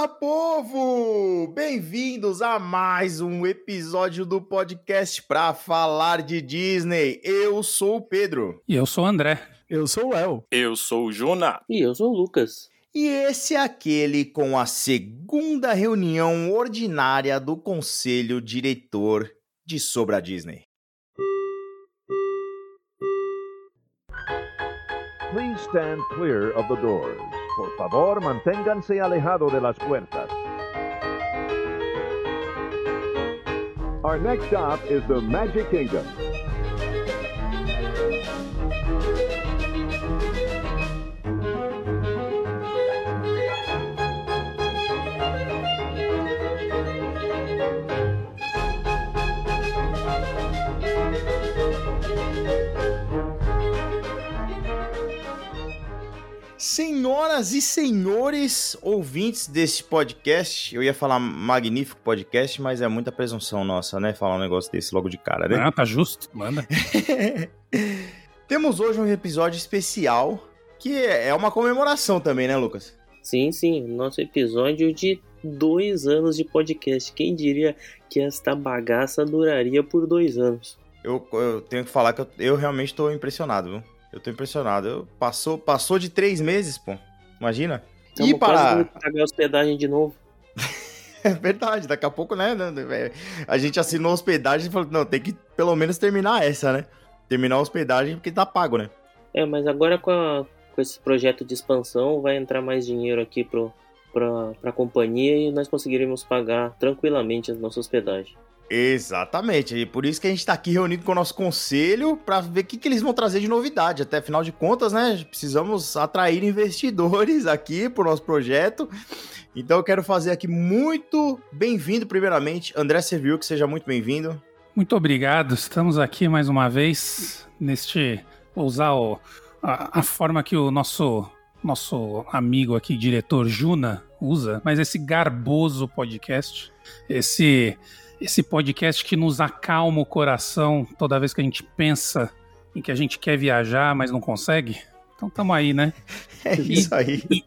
Olá, povo! Bem-vindos a mais um episódio do podcast para falar de Disney. Eu sou o Pedro. E eu sou o André. Eu sou o Léo. Eu sou o Juna. E eu sou o Lucas. E esse é aquele com a segunda reunião ordinária do Conselho Diretor de Sobre a Disney. Please stand clear of the doors. Por favor, manténganse alejado de las puertas. Our next stop is the Magic Kingdom. Senhoras e senhores ouvintes desse podcast, eu ia falar magnífico podcast, mas é muita presunção nossa, né? Falar um negócio desse logo de cara, né? Ah, tá justo, manda. Temos hoje um episódio especial que é uma comemoração também, né, Lucas? Sim, sim, nosso episódio de dois anos de podcast. Quem diria que esta bagaça duraria por dois anos? Eu, eu tenho que falar que eu, eu realmente estou impressionado, viu? Eu tô impressionado. Eu, passou, passou de três meses, pô. Imagina. Estamos e para pagar hospedagem de novo. é verdade, daqui a pouco, né, né? A gente assinou a hospedagem e falou, não, tem que pelo menos terminar essa, né? Terminar a hospedagem porque tá pago, né? É, mas agora com, a, com esse projeto de expansão vai entrar mais dinheiro aqui pro, pra, pra companhia e nós conseguiremos pagar tranquilamente a nossa hospedagem. Exatamente, e por isso que a gente está aqui reunido com o nosso conselho para ver o que, que eles vão trazer de novidade. Até afinal de contas, né? Precisamos atrair investidores aqui para o nosso projeto. Então eu quero fazer aqui muito bem-vindo, primeiramente, André Serviu, que seja muito bem-vindo. Muito obrigado, estamos aqui mais uma vez neste. Vou usar o, a, a forma que o nosso nosso amigo aqui, diretor Juna, usa, mas esse garboso podcast, esse esse podcast que nos acalma o coração toda vez que a gente pensa em que a gente quer viajar, mas não consegue. Então tamo aí, né? É isso aí. E,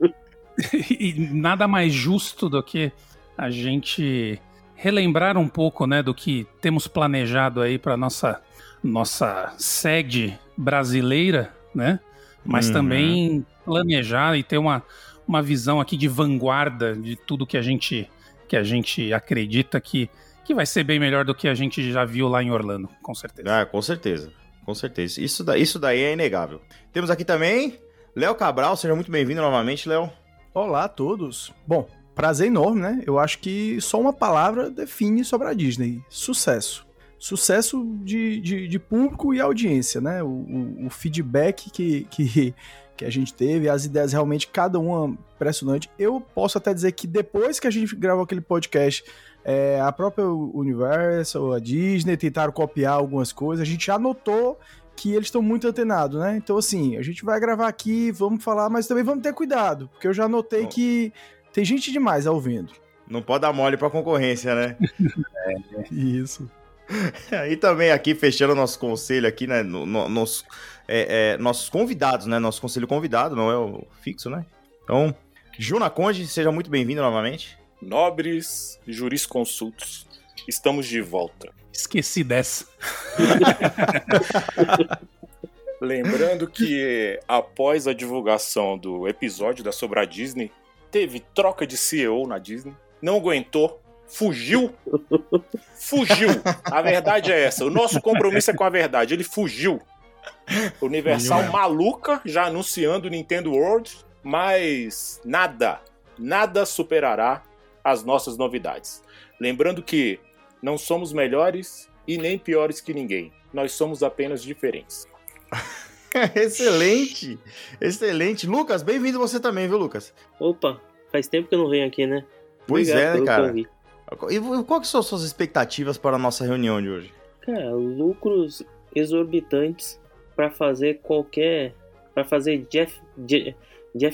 e, e, nada mais justo do que a gente relembrar um pouco, né, do que temos planejado aí para nossa nossa sede brasileira, né? Mas uhum. também planejar e ter uma, uma visão aqui de vanguarda de tudo que a gente que a gente acredita que que vai ser bem melhor do que a gente já viu lá em Orlando, com certeza. Ah, com certeza. Com certeza. Isso, da, isso daí é inegável. Temos aqui também Léo Cabral, seja muito bem-vindo novamente, Léo. Olá a todos. Bom, prazer enorme, né? Eu acho que só uma palavra define sobre a Disney: sucesso. Sucesso de, de, de público e audiência, né? O, o, o feedback que, que, que a gente teve, as ideias realmente, cada uma impressionante. Eu posso até dizer que depois que a gente gravou aquele podcast é, a própria Universal, a Disney tentaram copiar algumas coisas. A gente já notou que eles estão muito antenados, né? Então, assim, a gente vai gravar aqui, vamos falar, mas também vamos ter cuidado, porque eu já notei Bom. que tem gente demais ouvindo. Não pode dar mole pra concorrência, né? é, isso. E também aqui, fechando o nosso conselho aqui, né? No, no, nos, é, é, nossos convidados, né? Nosso conselho convidado, não é o fixo, né? Então, Juna Conde, seja muito bem-vindo novamente. Nobres jurisconsultos, estamos de volta. Esqueci dessa. Lembrando que após a divulgação do episódio da Sobra Disney, teve troca de CEO na Disney, não aguentou, fugiu. Fugiu. A verdade é essa. O nosso compromisso é com a verdade. Ele fugiu. Universal maluca, já anunciando Nintendo World, mas nada, nada superará as nossas novidades. Lembrando que não somos melhores e nem piores que ninguém. Nós somos apenas diferentes. excelente! Excelente. Lucas, bem-vindo você também, viu, Lucas? Opa, faz tempo que eu não venho aqui, né? Pois Obrigado é, né, cara? Convite. E quais são as suas expectativas para a nossa reunião de hoje? Cara, lucros exorbitantes para fazer qualquer. para fazer Jeff, Jeff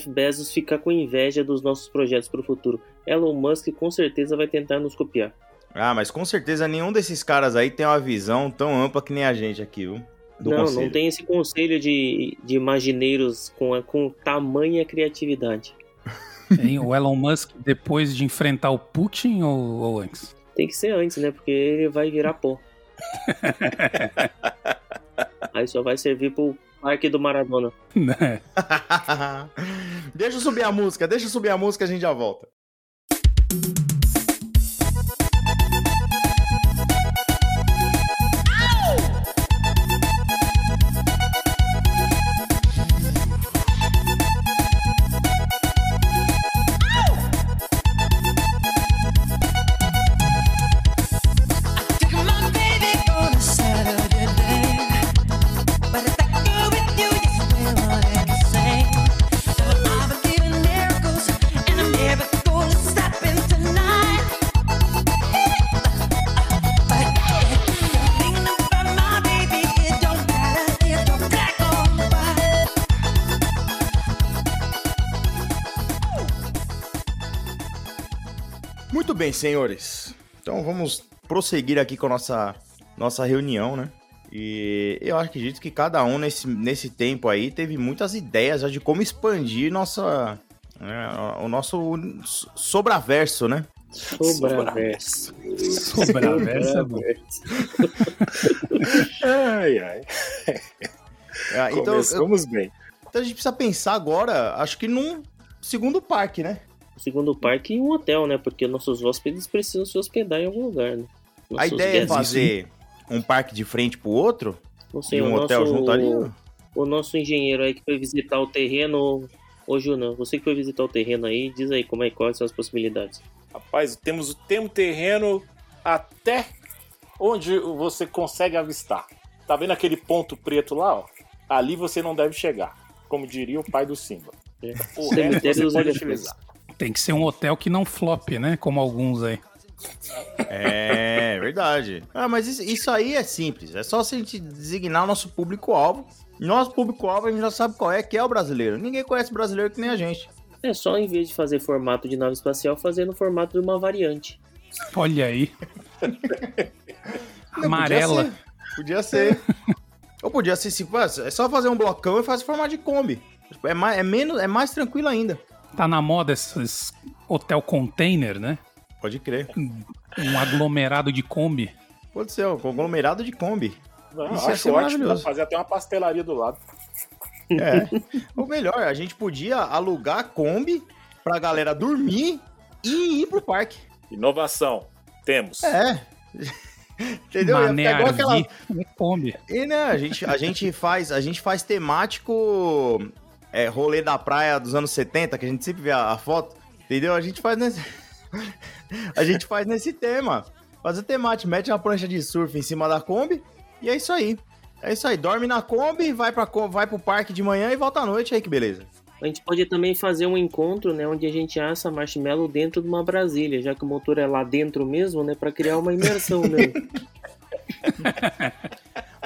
Bezos ficar com inveja dos nossos projetos para o futuro. Elon Musk com certeza vai tentar nos copiar. Ah, mas com certeza nenhum desses caras aí tem uma visão tão ampla que nem a gente aqui, viu? Do não, conselho. não tem esse conselho de, de imagineiros com, com tamanha criatividade. Hein? O Elon Musk depois de enfrentar o Putin ou, ou antes? Tem que ser antes, né? Porque ele vai virar pó. Aí só vai servir pro parque do Maradona. Né? deixa eu subir a música, deixa eu subir a música, a gente já volta. Bem, senhores. Então vamos prosseguir aqui com a nossa, nossa reunião, né? E eu acredito que cada um nesse, nesse tempo aí teve muitas ideias já de como expandir nossa, né, o nosso sobraverso, né? Sobraverso. Sobraverso é bom. Ai, ai. Ah, Então, eu- Começamos bem. então a gente precisa pensar agora, acho que num segundo parque, né? Segundo parque e um hotel, né? Porque nossos hóspedes precisam se hospedar em algum lugar, né? A Nossos ideia é fazer um parque de frente pro outro Não sei, e um o hotel nosso, junto ali. O nosso engenheiro aí que foi visitar o terreno. Ô, Juna, você que foi visitar o terreno aí, diz aí como é quais são as possibilidades. Rapaz, temos o termo terreno até onde você consegue avistar. Tá vendo aquele ponto preto lá, ó? Ali você não deve chegar. Como diria o pai do Simba. É. O Cemitério resto você dos pode elefantes. utilizar. Tem que ser um hotel que não flop, né? Como alguns aí. É, verdade. Ah, mas isso, isso aí é simples. É só se a gente designar o nosso público-alvo. Nosso público-alvo a gente já sabe qual é, que é o brasileiro. Ninguém conhece brasileiro que nem a gente. É só em vez de fazer formato de nave espacial, fazer no formato de uma variante. Olha aí. Não, Amarela. Podia ser. Podia ser. Ou podia ser assim, pô, é só fazer um blocão e fazer formato de Kombi. É mais, é, menos, é mais tranquilo ainda. Tá na moda esses hotel container, né? Pode crer. Um aglomerado de Kombi. Pode ser, um conglomerado de Kombi. Não, Isso acho ser ótimo. Dá fazer até uma pastelaria do lado. É. Ou melhor, a gente podia alugar a Kombi pra galera dormir e ir pro parque. Inovação. Temos. É. Entendeu? Mané ficar igual aquela- Kombi. E né, a gente, a gente faz, a gente faz temático é, rolê da praia dos anos 70, que a gente sempre vê a, a foto, entendeu? A gente faz nesse A gente faz nesse tema. Faz o temático, mete uma prancha de surf em cima da Kombi e é isso aí. É isso aí, dorme na Kombi, vai para vai pro parque de manhã e volta à noite, aí que beleza. A gente pode também fazer um encontro, né, onde a gente assa marshmallow dentro de uma Brasília, já que o motor é lá dentro mesmo, né, para criar uma imersão mesmo.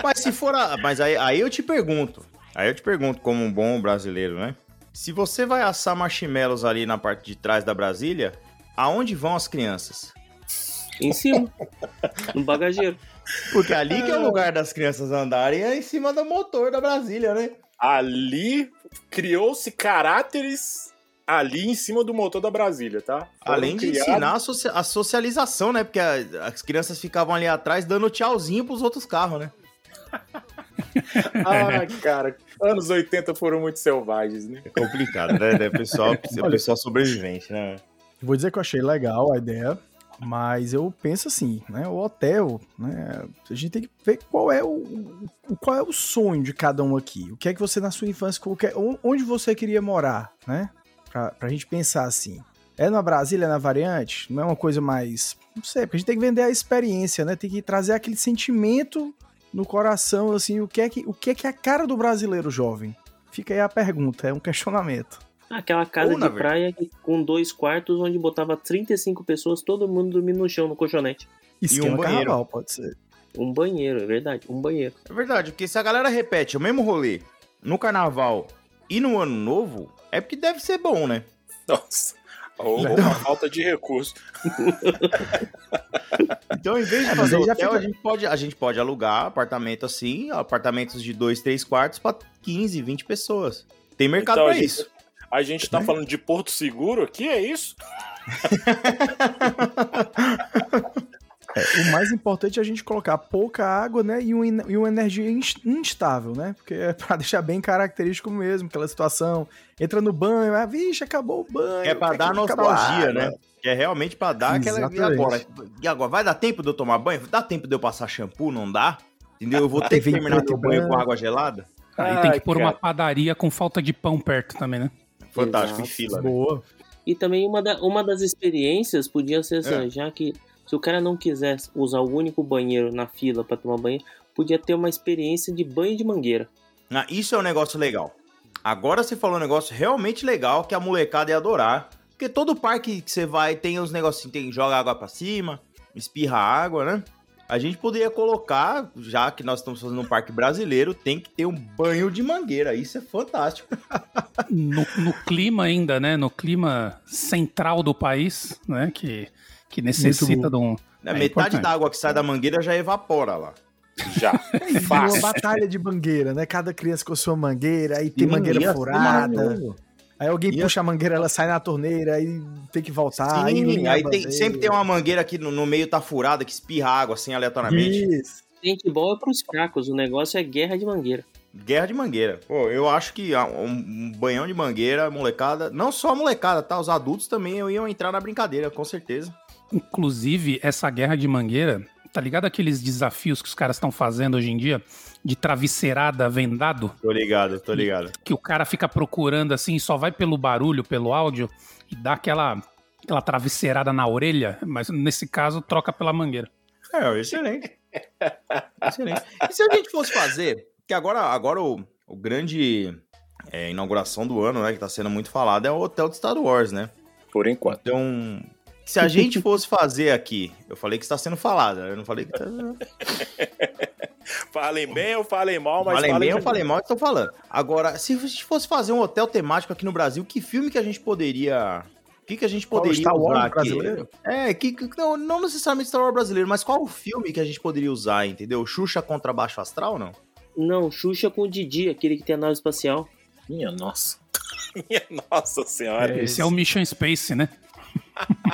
Mas se for a... Mas aí, aí eu te pergunto, aí eu te pergunto como um bom brasileiro, né? Se você vai assar marshmallows ali na parte de trás da Brasília, aonde vão as crianças? em cima, no bagageiro. Porque ali que é o lugar das crianças andarem é em cima do motor da Brasília, né? Ali criou-se caráteres ali em cima do motor da Brasília, tá? Foram Além de criados- ensinar a, socia- a socialização, né? Porque a- as crianças ficavam ali atrás dando tchauzinho pros outros carros, né? Ai, cara, anos 80 foram muito selvagens, né? É complicado, né? O pessoal, o pessoal sobrevivente, né? Vou dizer que eu achei legal a ideia, mas eu penso assim, né? O hotel, né? A gente tem que ver qual é o, o- qual é o sonho de cada um aqui. O que é que você na sua infância, qualquer, onde você queria morar, né? Pra, pra gente pensar assim. É na Brasília, é na variante? Não é uma coisa mais. Não sei, porque a gente tem que vender a experiência, né? Tem que trazer aquele sentimento no coração, assim, o que é que, o que, é, que é a cara do brasileiro jovem? Fica aí a pergunta, é um questionamento. Aquela casa Ou, na de praia que- com dois quartos, onde botava 35 pessoas, todo mundo dormindo no chão, no colchonete. Esquema um banheiro. carnaval, pode ser. Um banheiro, é verdade, um banheiro. É verdade, porque se a galera repete o mesmo rolê no carnaval e no ano novo, é porque deve ser bom, né? Nossa. Ou uma falta de recurso. Então, em vez de É, fazer hotel, fica- a, gente pode, a gente pode alugar apartamento assim, apartamentos de dois, três quartos pra 15, 20 pessoas. Tem mercado Então, a pra gente- isso. A gente tá falando de Porto Seguro aqui, é isso? É, o mais importante é a gente colocar pouca água, né? E, um, e uma energia ins- instável, né? Porque é pra deixar bem característico mesmo, aquela situação. Entra no banho, ah, vixe, acabou o banho. É pra dar nostalgia, água. né? Que é realmente pra dar aquela. E Exatamente. agora? E agora? Vai dar tempo de eu tomar banho? Dá tempo de eu passar shampoo? Não dá? Entendeu? Eu vou ter que em terminar meu e banho com água gelada? Aí tem que Ai, pôr uma padaria com falta de pão perto também, né? Fantástico, em Exato. fila. Né? Boa. E também uma, da- uma das experiências podia ser assim, É. já que se o cara não quiser usar o único banheiro na fila pra tomar banho, podia ter uma experiência de banho de mangueira. Ah, isso é um negócio legal. Agora você falou um negócio realmente legal que a molecada ia adorar. Porque todo parque que você vai tem os negocinhos, tem, joga água pra cima, espirra água, né? A gente poderia colocar, já que nós estamos fazendo um parque brasileiro, tem que ter um banho de mangueira. Isso é fantástico. No, no clima ainda, né? No clima central do país, né? Que, que necessita de um. É Metade importante. da água que sai da mangueira já evapora lá. Já. E uma Fácil. batalha de mangueira, né? Cada criança com sua mangueira, aí tem mangueira furada. maravilhoso. Aí alguém Ia- puxa a mangueira, ela sai na torneira, aí tem que voltar. aí Sim, aí a tem- sempre tem uma mangueira que no, no meio tá furada, que espirra água assim aleatoriamente. Isso. Paintball é pros fracos, o negócio é guerra de mangueira. Guerra de mangueira. Pô, eu acho que ah, um, um banhão de mangueira, molecada, não só a molecada, tá? Os adultos também iam entrar na brincadeira, com certeza. Inclusive, essa guerra de mangueira, tá ligado aqueles desafios que os caras estão fazendo hoje em dia? De travesseirada vendado? Tô ligado, tô ligado. Que o cara fica procurando assim, só vai pelo barulho, pelo áudio, e dá aquela, aquela travesseirada na orelha, mas nesse caso troca pela mangueira. É, excelente. excelente. E se a gente fosse fazer, que agora, agora o, o grande é, inauguração do ano, né, que tá sendo muito falado, é o hotel de Star Wars, né? Por enquanto. Então, se a gente fosse fazer aqui, eu falei que está sendo falado, eu não falei que tá... Falem bem ou falem mal, mas falei falem bem ou falei mal, estou falando. Agora, se a gente fosse fazer um hotel temático aqui no Brasil, que filme que a gente poderia... O que, que a gente Qual, poderia Star Wars usar aqui? brasileiro? É, que, que- não, não necessariamente Star Wars brasileiro, mas qual o filme que a gente poderia usar, entendeu? Xuxa contra Baixo Astral, não? Não, Xuxa com o Didi, aquele que tem a nave espacial. Minha nossa. Minha nossa senhora. Esse é o Mission Space, né?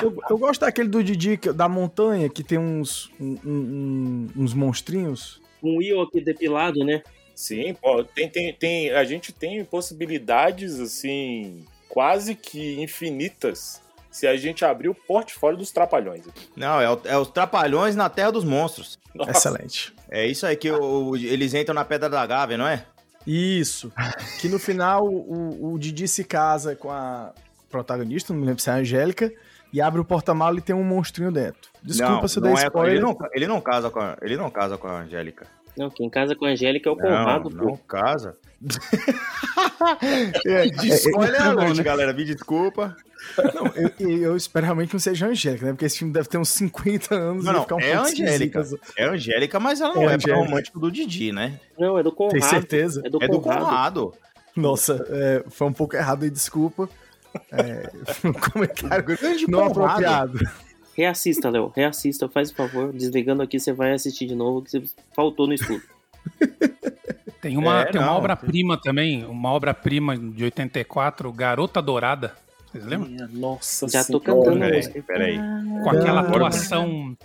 Eu, eu gosto daquele do Didi, que- da montanha, que tem uns, um- um- uns monstrinhos. Um Will aqui depilado, né? Sim, pô, tem, tem, tem, a gente tem possibilidades, assim, quase que infinitas se a gente abrir o portfólio dos trapalhões. Não, é, o- é os Trapalhões na Terra dos Monstros. Nossa, Excelente. É isso aí que o- eles entram na Pedra da Gávea, não é? Isso. Que no final o, o Didi se casa com a protagonista, não me lembro se é a Angélica, e abre o porta-malas e tem um monstrinho dentro. Desculpa não, se eu não dei é- spoiler. ele, não, ele não casa com a, ele não casa com a Angélica. Não, quem casa com a Angélica é o Não, Conrado, não pô. casa. é, de spoiler é né? galera. Me desculpa. Não, eu, eu espero realmente que não seja a Angélica, né? Porque esse filme deve ter uns 50 anos Não, e não, ficar um é a pouco Angélica. esquisito. É a Angélica, mas ela não É é, é romântico do Didi, né? Não, é do Conrado. Tem certeza? É do É do Conrado. Conrado. Nossa, é, foi um pouco errado aí, desculpa. É, um comentário Grande não apropriado. Reassista, Léo. Reassista, faz o favor. Desligando aqui, você vai assistir de novo, que você faltou no estudo. Tem uma, É, tem uma obra-prima também, uma obra-prima de 84, Garota Dourada. Vocês lembram? nossa Já tô senhora. cantando a Peraí, música. peraí. Com aquela atuação,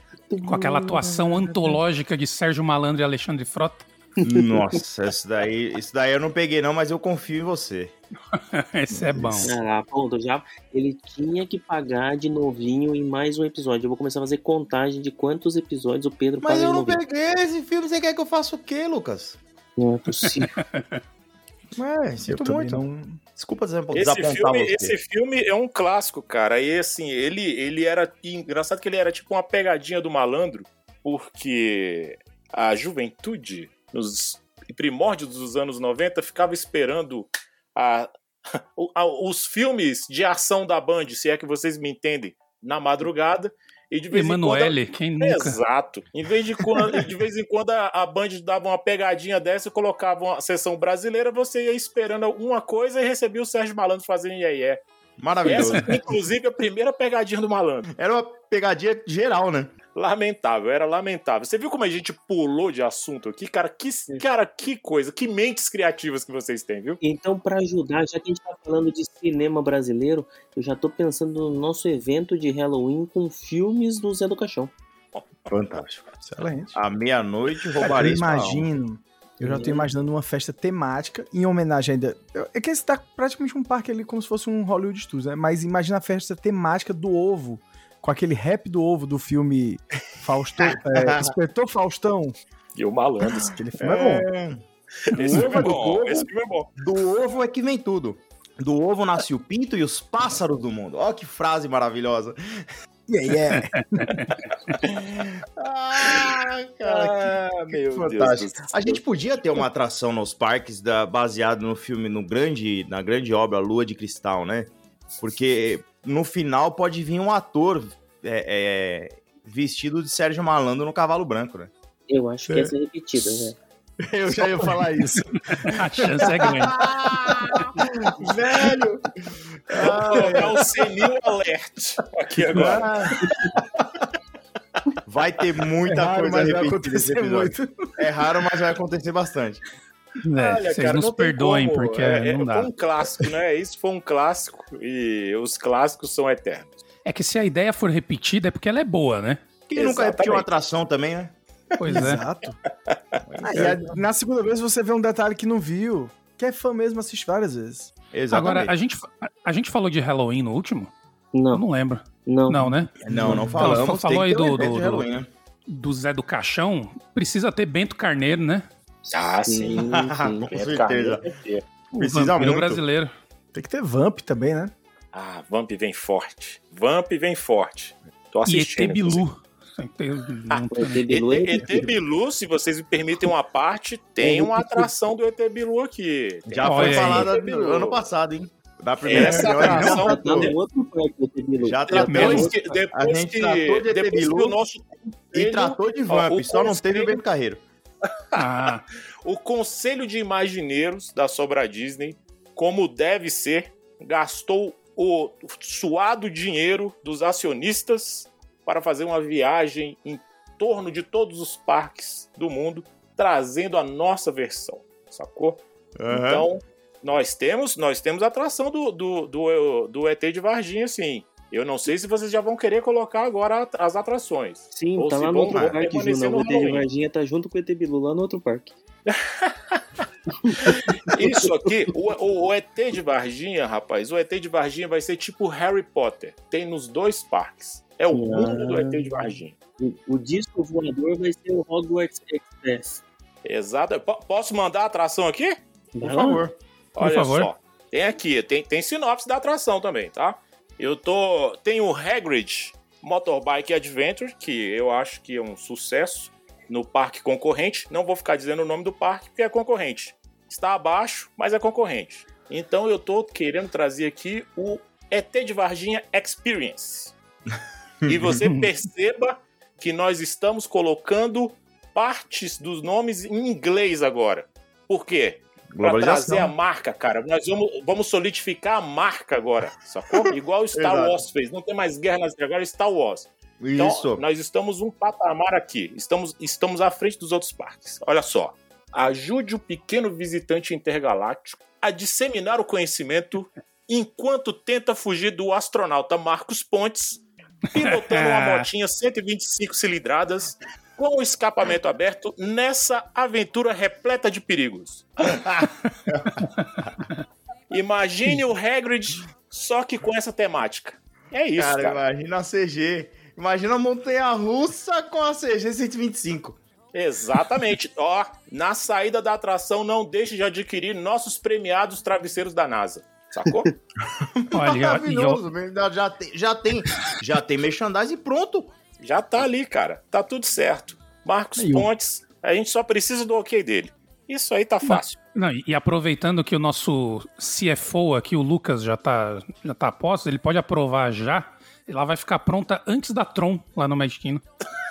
com aquela atuação antológica de Sérgio Malandro e Alexandre Frota. Nossa, isso daí, isso daí eu não peguei não, mas eu confio em você. Esse é bom. Ah lá, pronto, já. Ele tinha que pagar de novinho em mais um episódio. Eu vou começar a fazer contagem de quantos episódios o Pedro Mas paga eu não novinho. peguei esse filme, você quer que eu faça o quê, Lucas? Não é possível. É, Eu sinto muito. não. Desculpa desap- Esse filme, você. esse filme é um clássico, cara. E assim, ele, ele era. e Engraçado que ele era tipo uma pegadinha do malandro, porque a juventude, nos primórdios dos anos 90, ficava esperando a, a- os filmes de ação da Band, se é que vocês me entendem, na madrugada. E de vez em quando. Emanuele, quem nunca? Exato. Em vez de, quando, de vez em quando a, a Band dava uma pegadinha dessa e colocava uma sessão brasileira, você ia esperando alguma coisa e recebia o Sérgio Malandro fazendo iê Maravilhoso. Essa, inclusive, a primeira pegadinha do malandro. Era uma pegadinha geral, né? Lamentável, era lamentável. Você viu como a gente pulou de assunto aqui? Cara, que, cara, que coisa, que mentes criativas que vocês têm, viu? Então, pra ajudar, já que a gente tá falando de cinema brasileiro, eu já tô pensando no nosso evento de Halloween com filmes do Zé do Caixão. Fantástico. Excelente. À meia-noite, eu roubarei alma. imagino. Eu já tô Hum. imaginando uma festa temática em homenagem ainda. É que esse tá praticamente um parque ali como se fosse um Hollywood Studios, né? Mas imagina a festa temática do ovo. Com aquele rap do ovo do filme Faustão. é, Inspetor Faustão. E o malandro. Aquele filme é, bom. É, Esse filme é do bom, povo. esse filme é bom. Do ovo é que vem tudo. Do ovo nasce o pinto e os pássaros do mundo. Ó que frase maravilhosa. Yeah, yeah. Ah, cara, Ah, meu fantástico. Deus A gente podia ter uma atração nos parques da, baseado no filme, no grande, na grande obra Lua de Cristal, né? Porque no final pode vir um ator é, é, vestido de Sérgio Malandro no cavalo branco, né? Eu acho que ia ser repetida, né? Eu já ia falar isso. A chance é grande. Velho! Colocar o senil alert aqui agora. Vai ter muita É raro, coisa mas vai repetida nesse acontecer episódio. muito. É raro, mas vai acontecer bastante. É, Olha, vocês cara, nos não perdoem, como. porque é, é, não dá. Foi um clássico, né? Isso foi um clássico e os clássicos são eternos. É que se a ideia for repetida é porque ela é boa, né? Quem nunca repetiu uma Exatamente. atração também, né? Pois é. Exato. Ah, a- na segunda vez você vê um detalhe que não viu. Que é fã mesmo, assiste várias vezes. Exatamente. Agora, a gente, a, a gente falou de Halloween no último? Eu Não, não lembro. não. Não, né? Não, não Então, falamos. falou tem que aí do- do- do- Halloween, né? Do Zé do Caixão, precisa ter Bento Carneiro, né? Ah, sim. Sim, sim. Com É, certeza. é. O Precisa muito. brasileiro. Tem que ter Vamp também, né? Ah, Vamp vem forte. Vamp vem forte. Tô E assistindo. Né? ET Bilu é ET, ET Bilu, se vocês me permitem uma parte, tem uma atração do ET Bilu aqui. Tem Já Olha foi Bilu. ano passado, hein? Da primeira Essa atração já Tá tratou. ET Bilu. Já tratou. Depois que, depois que, tratou de depois que o nosso E tratou de Ó, Vamp, o só não teve o Bento Carreiro. Ah, O Conselho de Imagineiros da Sobra Disney, como deve ser, gastou o suado dinheiro dos acionistas para fazer uma viagem em torno de todos os parques do mundo, trazendo a nossa versão, sacou? Então, nós temos, nós temos a atração do, do, do, do ET de Varginha, sim. Eu não sei se vocês já vão querer colocar agora as atrações. Sim, Ou tá se lá no outro parque, no O ET de. Varginha tá junto com o ET Bilu lá no outro parque. Isso aqui, o, o- o ET de Varginha, rapaz, o ET de Varginha vai ser tipo Harry Potter. Tem nos dois parques. É o Ah. mundo do ET de Varginha. O, o disco voador vai ser o Hogwarts Express. Exato. Po- posso mandar a atração aqui? Por favor. Por Olha favor. só. Tem aqui, tem, tem sinopse da atração também, tá? Eu tô. Tem o Hagrid Motorbike Adventure, que eu acho que é um sucesso no parque concorrente. Não vou ficar dizendo o nome do parque, porque é concorrente. Está abaixo, mas é concorrente. Então eu tô querendo trazer aqui o ET de Varginha Experience. E você perceba que nós estamos colocando partes dos nomes em inglês agora. Por quê? Pra trazer a marca, cara. Nós vamos, vamos solidificar a marca agora, sacou? Igual o Star. Wars fez. Não tem mais guerra nas agora é Star Wars. Então, Isso. nós estamos um patamar aqui. Estamos, estamos à frente dos outros parques. Olha só. Ajude o pequeno visitante intergaláctico a disseminar o conhecimento enquanto tenta fugir do astronauta Marcos Pontes, pilotando uma motinha 125 cilindradas com o escapamento aberto nessa aventura repleta de perigos. Imagine o Hagrid só que com essa temática. É isso, cara, cara. imagina a CG. Imagina a montanha russa com a CG 125. Exatamente. Ó, na saída da atração, não deixe de adquirir nossos premiados travesseiros da NASA. Sacou? olha, e eu- Maravilhoso. Já tem, já tem, já tem merchandising pronto. Já tá ali, cara. Tá tudo certo. Marcos Aí. Pontes, a gente só precisa do ok dele. Isso aí tá fácil. Não, e e aproveitando que o nosso CFO aqui, o Lucas, já tá, já tá a posto, ele pode aprovar já. Ela vai ficar pronta antes da Tron lá no Magic Kingdom.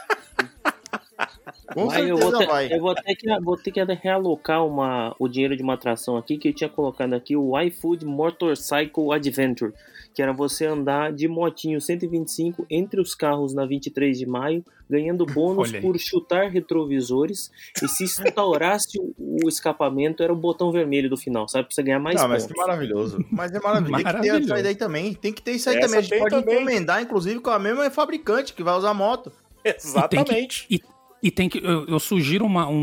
Com Aí eu vou, certeza ter, vai. eu vou ter que, vou ter que realocar uma, o dinheiro de uma atração aqui que eu tinha colocado aqui, o iFood Motorcycle Adventure, que era você andar de motinho 125 entre os carros na 23 de maio, ganhando bônus por chutar retrovisores e se instaurasse o, o escapamento era o botão vermelho do final, sabe? Pra você ganhar mais Não, mas pontos. que maravilhoso. Mas é maravilhoso. Tem que ter Maravilhoso. isso aí daí também. Tem que ter isso aí Essa também. A gente pode também. encomendar, inclusive, com a mesma fabricante que vai usar moto. Exatamente. E tem que. Eu, eu sugiro uma- um,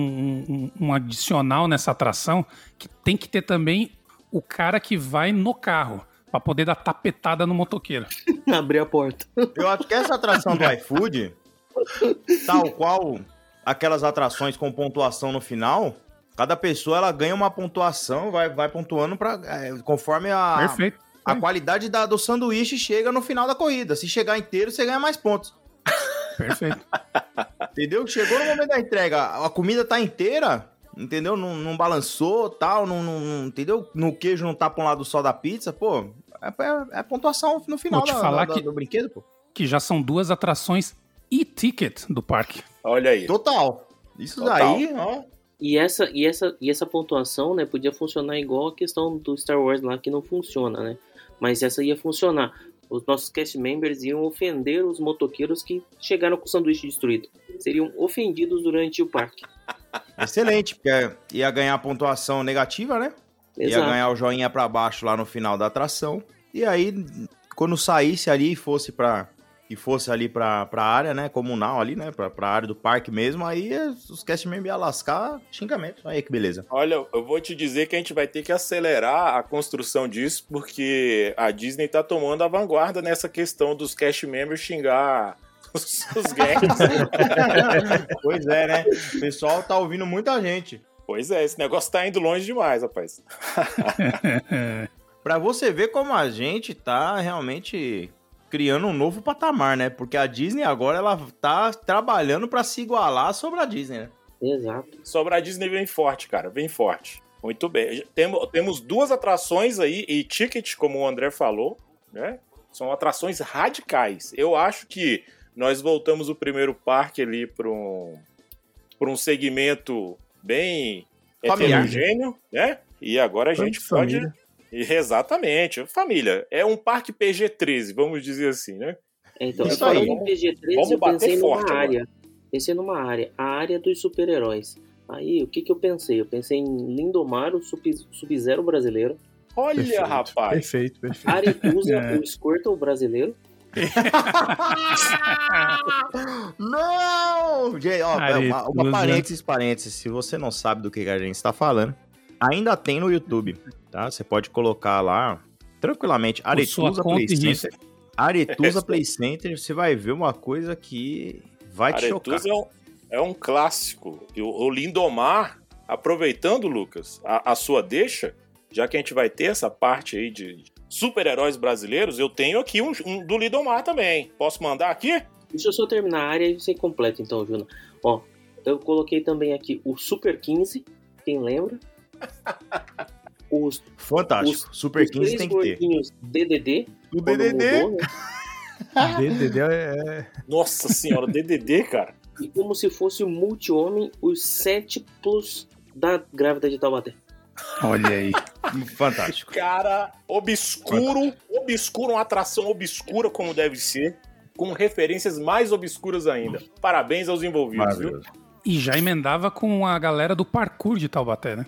um- um adicional nessa atração que tem que ter também o cara que vai no carro. Pra poder dar tapetada no motoqueiro. Abrir a porta. Eu acho que essa atração do iFood, tal qual aquelas atrações com pontuação no final, cada pessoa ela ganha uma pontuação, vai, vai pontuando pra, é, conforme a, Perfeito. a qualidade da- do sanduíche chega no final da corrida. Se chegar inteiro, você ganha mais pontos. Perfeito. Entendeu? Chegou no momento da entrega, a comida tá inteira, entendeu? Não, não balançou, tal, não, não- não- entendeu? No queijo não tá pra um lado só da pizza, pô. É, é- é pontuação no final Vou te da- falar da- que- do brinquedo, pô. Que já são duas atrações e-ticket do parque. Olha aí. Total. Isso Total. daí, ó. E essa, e, essa, e essa pontuação, né, podia funcionar igual a questão do Star Wars lá, que não funciona, né? Mas essa ia funcionar. Os nossos cast members iam ofender os motoqueiros que chegaram com o sanduíche destruído. Seriam ofendidos durante o parque. Excelente, porque ia ganhar pontuação negativa, né? Ia Exato. ganhar o joinha pra baixo lá no final da atração. E aí, quando saísse ali e fosse pra. E fosse ali pra, pra área, né? Comunal ali, né? Pra, pra área do parque mesmo, aí os cast members iam lascar xingamento. Aí que beleza. Olha, eu vou te dizer que a gente vai ter que acelerar a construção disso, porque a Disney tá tomando a vanguarda nessa questão dos cast members xingar os, os pois é, né? O pessoal tá ouvindo muita gente. pois é, esse negócio tá indo longe demais, rapaz. Pra você ver como a gente tá realmente criando um novo patamar, né? Porque a Disney agora ela tá trabalhando pra se igualar sobre a Disney, né? Exato. Sobre a Disney vem forte, cara, vem forte. Muito bem. Temos, temos duas atrações aí e ticket, como o André falou, né? São atrações radicais. Eu acho que nós voltamos o primeiro parque ali para um, pra um segmento bem heterogêneo, né? E agora a gente pode. Exatamente, família. É um parque PG-13, vamos dizer assim, né? Então, Isso aí. em PG-13, Vamos eu bater pensei forte numa agora. área. Pensei numa área. A área dos super-heróis. Aí, o que que eu pensei? Eu pensei em Lindomar, o Sub- Sub-Zero brasileiro. Olha, Perfeito, rapaz. Perfeito, perfeito. Aretusa, É. o Squirtle brasileiro. Não! Gente, ó, Aretusa. uma, uma parênteses, parênteses. Se você não sabe do que a gente está falando, ainda tem no YouTube, tá? Você pode colocar lá, tranquilamente, Aretusa Play. Center. Aretusa Play Center, você vai ver uma coisa que vai te chocar. Aretusa é um, é um clássico. O, o Lindomar, aproveitando, Lucas, a, a sua deixa, já que a gente vai ter essa parte aí de super-heróis brasileiros, eu tenho aqui um, um do Lindomar também. Posso mandar aqui? Deixa eu só terminar a área e você completa então, Juna. Ó, eu coloquei também aqui o Super 15, quem lembra? Os, Fantástico. Super os 15 três tem que ter. DDD. O DDD. mudou, né? DDD é, Nossa senhora, DDD, cara. E como se fosse o multi-homem, os sétiplos da grávida de Taubaté. Olha aí. Fantástico. Cara, obscuro, obscuro, uma atração obscura como deve ser, com referências mais obscuras ainda. Parabéns aos envolvidos, viu? Maravilhoso. E já emendava com a galera do parkour de Taubaté, né?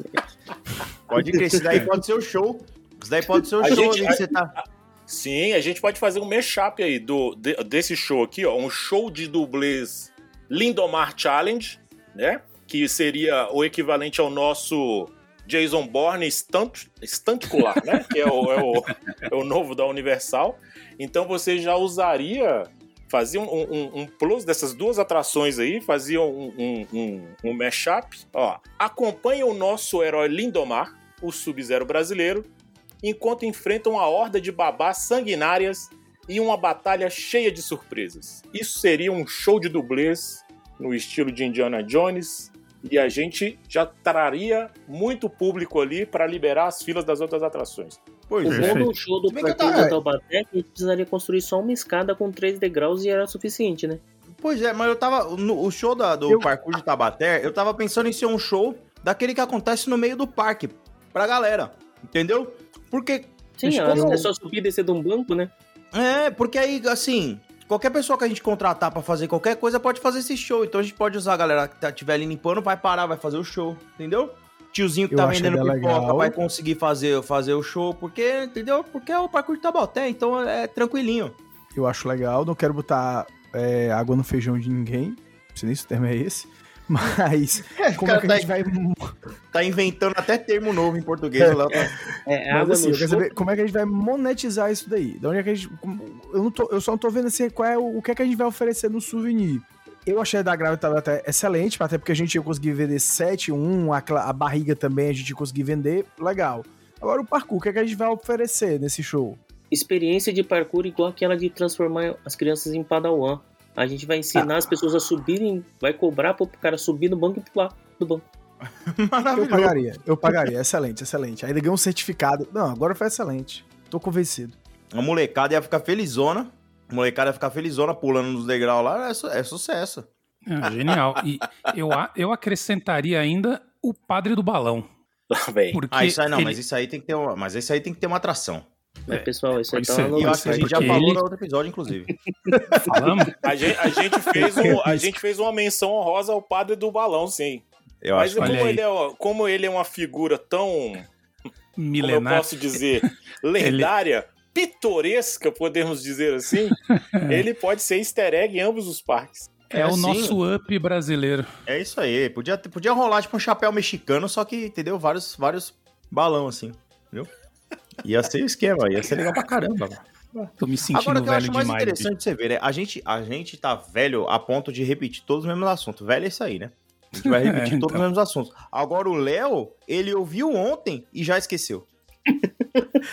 Pode crer, esse daí pode ser o show. Isso daí pode ser o A show gente- ali que você tá. Sim, a gente pode fazer um mashup aí do, de- desse show aqui, ó, um show de dublês Lindomar Challenge, né? Que seria o equivalente ao nosso Jason Bourne stunt, Stunticular, né? Que é o, é, o, é o novo da Universal. Então você já usaria, fazia um, um, um plus dessas duas atrações aí, fazia um, um, um, um mashup. Ó, acompanha o nosso herói Lindomar, o Sub-Zero brasileiro, enquanto enfrentam uma horda de babás sanguinárias e uma batalha cheia de surpresas. Isso seria um show de dublês no estilo de Indiana Jones e a gente já traria muito público ali para liberar as filas das outras atrações. Pois O é. bom do show do de Taubaté é que a gente precisaria construir só uma escada com três degraus e era suficiente, né? Pois é, mas eu tava. no- o show da- do Eu- parkour de Tabaté, eu tava pensando em ser um show daquele que acontece no meio do parque. Pra galera. Entendeu? Porque. Sim, Mas é, como- é só subir e descer de um banco, né? É, porque aí, assim. Qualquer pessoa que a gente contratar pra fazer qualquer coisa pode fazer esse show. Então a gente pode usar a galera que tá, tiver ali limpando, vai parar, vai fazer o show. Entendeu? Tiozinho que Eu tá vendendo pipoca legal. vai conseguir fazer, fazer o show. Porque, entendeu? Porque é o parkour de Tabaté, então é tranquilinho. Eu acho legal, não quero botar é, água no feijão de ninguém. Não sei nem se o termo é esse. Mas como é cara que tá a gente vai. Tá inventando até termo novo em português. Léo tá- É, Mas água assim, no eu quero saber como é que a gente vai monetizar isso daí. Da onde é que a gente. Eu, não tô, eu só não tô vendo assim qual é o, o que é que a gente vai oferecer no souvenir. Eu achei a da Grávida tava até excelente, até porque a gente ia conseguir vender 7, 1, a, a barriga também a gente ia conseguir vender. Legal. Agora o parkour, o que é que a gente vai oferecer nesse show? Experiência de parkour igual aquela de transformar as crianças em padawan. A gente vai ensinar Ah. as pessoas a subirem, vai cobrar pro cara subir no banco e pular do banco. Eu Maravilhoso. pagaria, eu pagaria. Excelente, excelente. Ainda ganhou um certificado. Não, agora foi excelente. Tô convencido. A molecada ia ficar felizona. A molecada ficar felizona pulando nos degraus lá. É, su- é sucesso. É, genial. E eu, eu acrescentaria ainda o padre do balão. Lá vem. Porque Ah, isso aí não, ele- mas isso aí tem que ter uma, mas isso aí tem que ter uma atração. Mas, pessoal, isso aí tá ser. eu acho que a gente já falou ele- no outro episódio, inclusive. falamos, A gente, a gente fez um- a gente fez uma menção honrosa ao padre do balão, sim. Eu Mas acho como aí. ele, é, como ele é uma figura tão, como eu milenar. posso dizer, lendária, pitoresca, podemos dizer assim, ele pode ser easter egg em ambos os parques. É, É, o sim. nosso up brasileiro. É isso aí. Podia, podia rolar tipo um chapéu mexicano, só que, entendeu? Vários, vários balão assim, viu? Ia ser o esquema, ia ser legal pra caramba. mano. Tô me sentindo Agora o que eu velho acho mais demais. interessante de você ver, né? A gente, a gente tá velho a ponto de repetir todos os mesmos assuntos. Velho é isso aí, né? A gente vai repetir É, todos então. os mesmos assuntos. Agora o Léo, ele ouviu ontem e já esqueceu.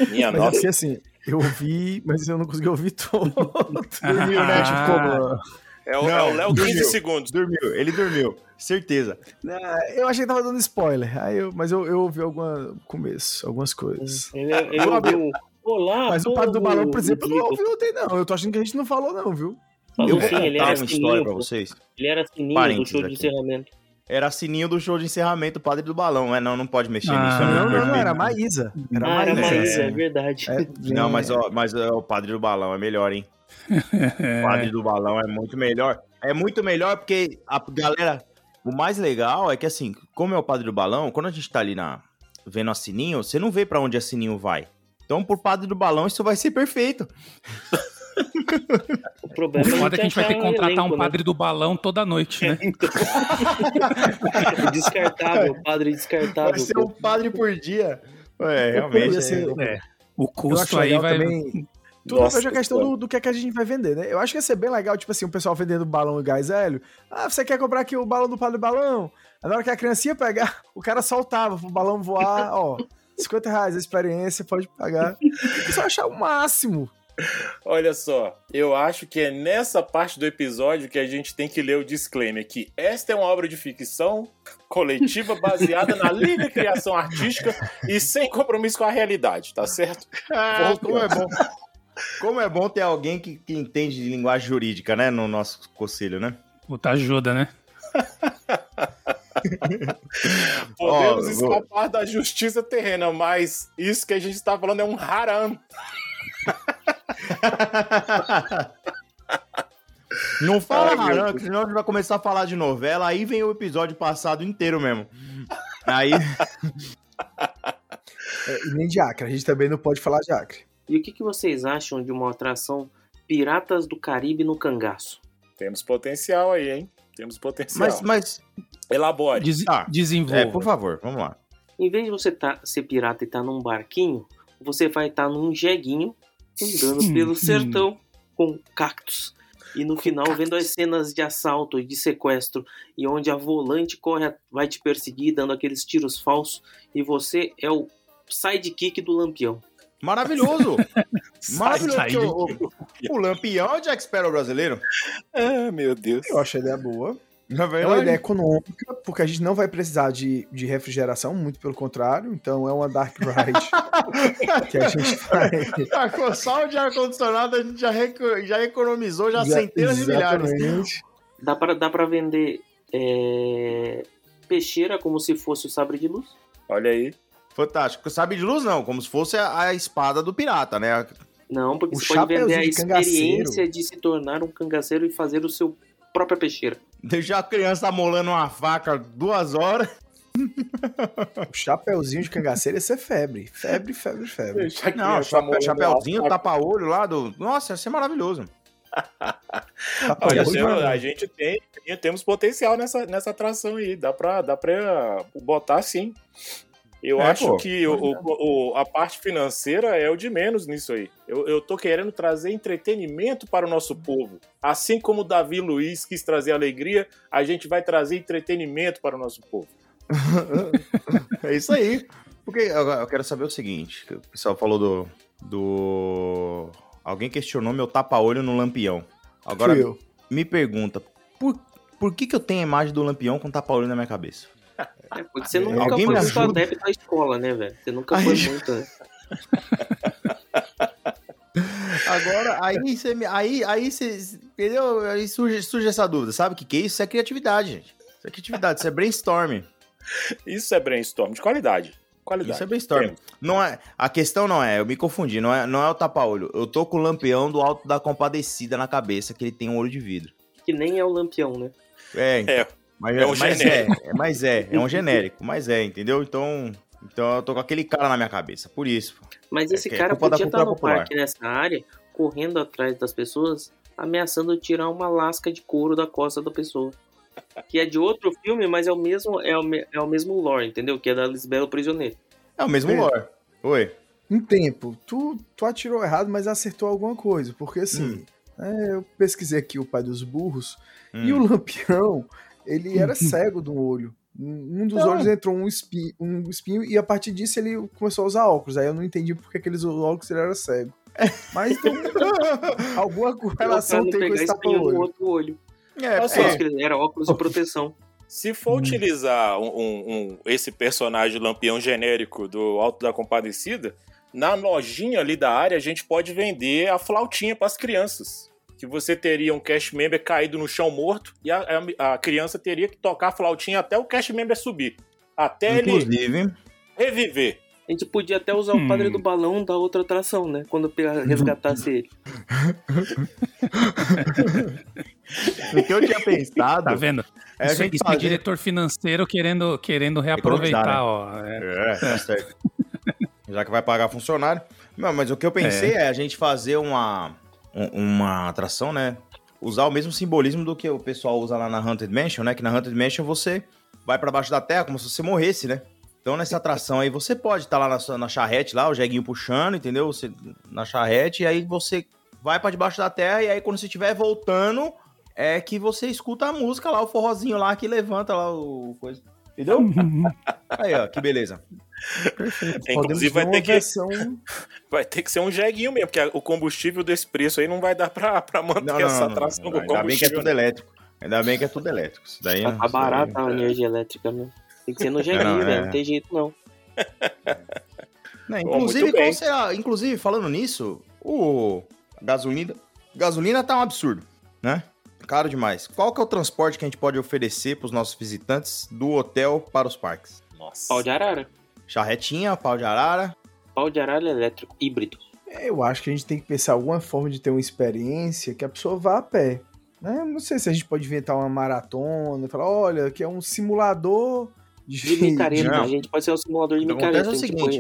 Minha Mas nossa. assim, assim, eu ouvi, mas eu não consegui ouvir todo. Dormiu, né? Tipo, como- É o, Não, é o Léo 15 dormiu. segundos. Dormiu, ele dormiu. Certeza. Ah, Eu achei que tava dando spoiler, aí eu, mas eu, eu ouvi alguma começo, algumas coisas. Ele, ele Meu ouviu. Olá, Mas o padre do balão, por exemplo, não vivo. ouvi ontem, não. Eu tô achando que a gente não falou, não, viu? Falou Eu vou sim, ele contar era uma história pra vocês. Ele era sininho do Parênteses show de encerramento. Era sininho do show de encerramento, o padre do balão. É, não, não pode mexer Ah, nisso. é Não, não, não, era Maísa. Era ah, Maísa. Maísa, é. é verdade. É, Não, mas, ó, mas ó, o padre do balão é melhor, hein? O padre do balão é muito melhor. É muito melhor porque a galera. O mais legal é que, assim, como é o padre do balão, quando a gente tá ali na, vendo a sininho, você não vê pra onde a sininho vai. Então, por padre do balão, isso vai ser perfeito. O O problema foda é que a gente vai ter que contratar elenco, um padre do balão toda noite, né? Né? descartável, padre descartável. Vai ser um padre por dia. É, realmente. Ser- É. O Eu custo aí vai. também. Tudo Nossa, vejo a questão do, do que é que a gente vai vender, né? Eu acho que ia ser bem legal, tipo assim, o pessoal vendendo balão e gás hélio. Ah, você quer comprar aqui o balão do padre balão? Aí Na hora que a criancinha pegar, o cara soltava pro balão voar, ó, 50 reais a experiência, pode pagar. O pessoal achar o máximo. Olha só, eu acho que é nessa parte do episódio que a gente tem que ler o disclaimer que esta é uma obra de ficção coletiva baseada na livre criação artística e sem compromisso com a realidade, tá certo? Ah, como é bom. Como é bom ter alguém que, que entende de linguagem jurídica, né? No nosso conselho, né? Puta ajuda, né? Podemos Ó, eu vou- escapar da justiça terrena, mas isso que a gente tá falando é um haram. Não fala Ai, meu que senão a gente vai começar a falar de novela, aí vem o episódio passado inteiro mesmo. Aí, É, e nem de Acre, a gente também não pode falar de Acre. E o que, que vocês acham de uma atração Piratas do Caribe no Cangaço? Temos potencial aí, hein? Temos potencial. mas, mas Elabore. Des Tá. Desenvolva. é, por favor, vamos lá. Em vez de você tá, ser pirata e estar num barquinho, você vai estar num jeguinho andando Hum, pelo hum. sertão com cactos. E no final vendo as cenas de assalto e de sequestro e onde a volante corre, vai te perseguir dando aqueles tiros falsos e você é o sidekick do Lampião. Maravilhoso! Maravilhoso! o, o, o Lampião é o Jack Sparrow brasileiro. Ah, meu Deus. Eu acho a ideia boa. Na É uma ideia econômica, porque a gente não vai precisar de, de refrigeração, muito pelo contrário. Então é uma Dark Ride que a gente vai. a só de ar-condicionado a gente já, reco- já economizou já, centenas de milhares. Exatamente. Dá pra, dá pra vender é, peixeira como se fosse o sabre de luz. Olha aí. Fantástico. Sabe de luz não, como se fosse a, a espada do pirata, né? Não, porque O você pode vender a experiência cangaceiro. de se tornar um cangaceiro e fazer o seu própria peixeira. Deixar a criança molando uma faca duas horas. O chapeuzinho de cangaceiro ia ser febre. Febre, febre, febre. Não, chape, chapeuzinho, tapa-olho lá do. Nossa, ia ser maravilhoso. Olha, mano. a gente tem, temos potencial nessa, nessa atração aí. Dá pra, dá pra botar sim. Eu É, acho pô. que o, o- o- a parte financeira é o de menos nisso aí. Eu, eu tô querendo trazer entretenimento para o nosso povo. Assim como o Davi Luiz quis trazer alegria, a gente vai trazer entretenimento para o nosso povo. É isso aí. Porque eu, eu quero saber o seguinte: o pessoal falou do. do... Alguém questionou meu tapa-olho no lampião. Agora me pergunta, por, por que, que eu tenho a imagem do lampião com tapa-olho na minha cabeça? É, porque você nunca Alguém foi muito adepto à escola, né, velho? Você nunca Aí- foi muito, né? Agora, aí você. me- Aí, aí você. Entendeu? Aí surge, surge essa dúvida. Sabe o que, que é isso? Isso é criatividade, gente. Isso é criatividade, isso é brainstorming. Isso é brainstorm de qualidade. Qualidade. Isso é brainstorming. Não é, a questão não é, eu me confundi, não é, não é o tapa-olho. Eu tô com o lampião do alto da compadecida na cabeça, que ele tem um olho de vidro. Que nem é o lampião, né? É, então, É, mas, é um mas genérico. é, é, mas é, é um genérico, mas é, entendeu? Então, então eu tô com aquele cara na minha cabeça, por isso. Mas É esse é cara podia estar cultura no popular. parque nessa área, correndo atrás das pessoas, ameaçando tirar uma lasca de couro da costa da pessoa. Que é de outro filme, mas é o mesmo, é o, é o mesmo lore, entendeu? Que é da Lisbela Prisioneiro. É o mesmo Pedro. lore. Oi. Em tempo, tu, tu atirou errado, mas acertou alguma coisa. Porque assim, é, eu pesquisei aqui o pai dos burros, Hum. e o lampião, ele era cego do olho. Um dos Então. olhos entrou um espinho, um espinho, e a partir disso ele começou a usar óculos. Aí eu não entendi porque aqueles óculos ele era cego. Mas tem alguma relação tem com pegar esse espinho no tapa-olho. outro olho. É, Nossa, Por é, era óculos de proteção. Se for utilizar um, um- um- esse personagem lampião genérico do Alto da Compadecida, na lojinha ali da área a gente pode vender a flautinha para as crianças. Que você teria um cast member caído no chão morto e a, a- a criança teria que tocar a flautinha até o cast member subir. Até ele inclusive, reviver. A gente podia até usar Hum. o padre do balão da outra atração, né? Quando pegar- resgatasse ele. o que eu tinha pensado Tá vendo? é a isso gente isso é fazer... diretor financeiro querendo, querendo reaproveitar, Economizar, ó. É. É, certo. Já que vai pagar funcionário. Não, mas o que eu pensei é, a gente fazer uma, um- uma atração, né? Usar o mesmo simbolismo do que o pessoal usa lá na Haunted Mansion, né? Que na Haunted Mansion você vai pra baixo da terra como se você morresse, né? Então nessa atração aí você pode estar lá na, na charrete, lá, o jeguinho puxando, entendeu? Você, na charrete, e aí você vai pra debaixo da terra, e aí quando você estiver voltando, é que você escuta a música lá, o forrozinho lá que levanta lá o coisa. Entendeu? Aí, ó, que beleza. Inclusive vai ter, que, versão- vai ter que ser um jeguinho mesmo, porque o combustível desse preço aí não vai dar pra, pra manter Não, não, essa não, não, atração não, com Ainda bem que é combustível. tudo elétrico. Ainda bem que é tudo elétrico. Isso daí, Tá, isso tá daí- barata a energia elétrica, né? Tem que ser no jeguinho, Não, é. velho. Não tem jeito, não. Né, Pô, inclusive, qual será- inclusive, falando nisso, o gasolina, gasolina tá um absurdo, né? Caro demais. Qual que é o transporte que a gente pode oferecer para os nossos visitantes do hotel para os parques? Nossa. Pau de arara. Charretinha, pau de arara. Pau de arara elétrico, híbrido. Eu acho que a gente tem que pensar alguma forma de ter uma experiência que a pessoa vá a pé. Né? Não sei se a gente pode inventar uma maratona, falar, olha, que é um simulador de, De micareta. Não. A gente pode ser um simulador de Então, micareta. A o seguinte.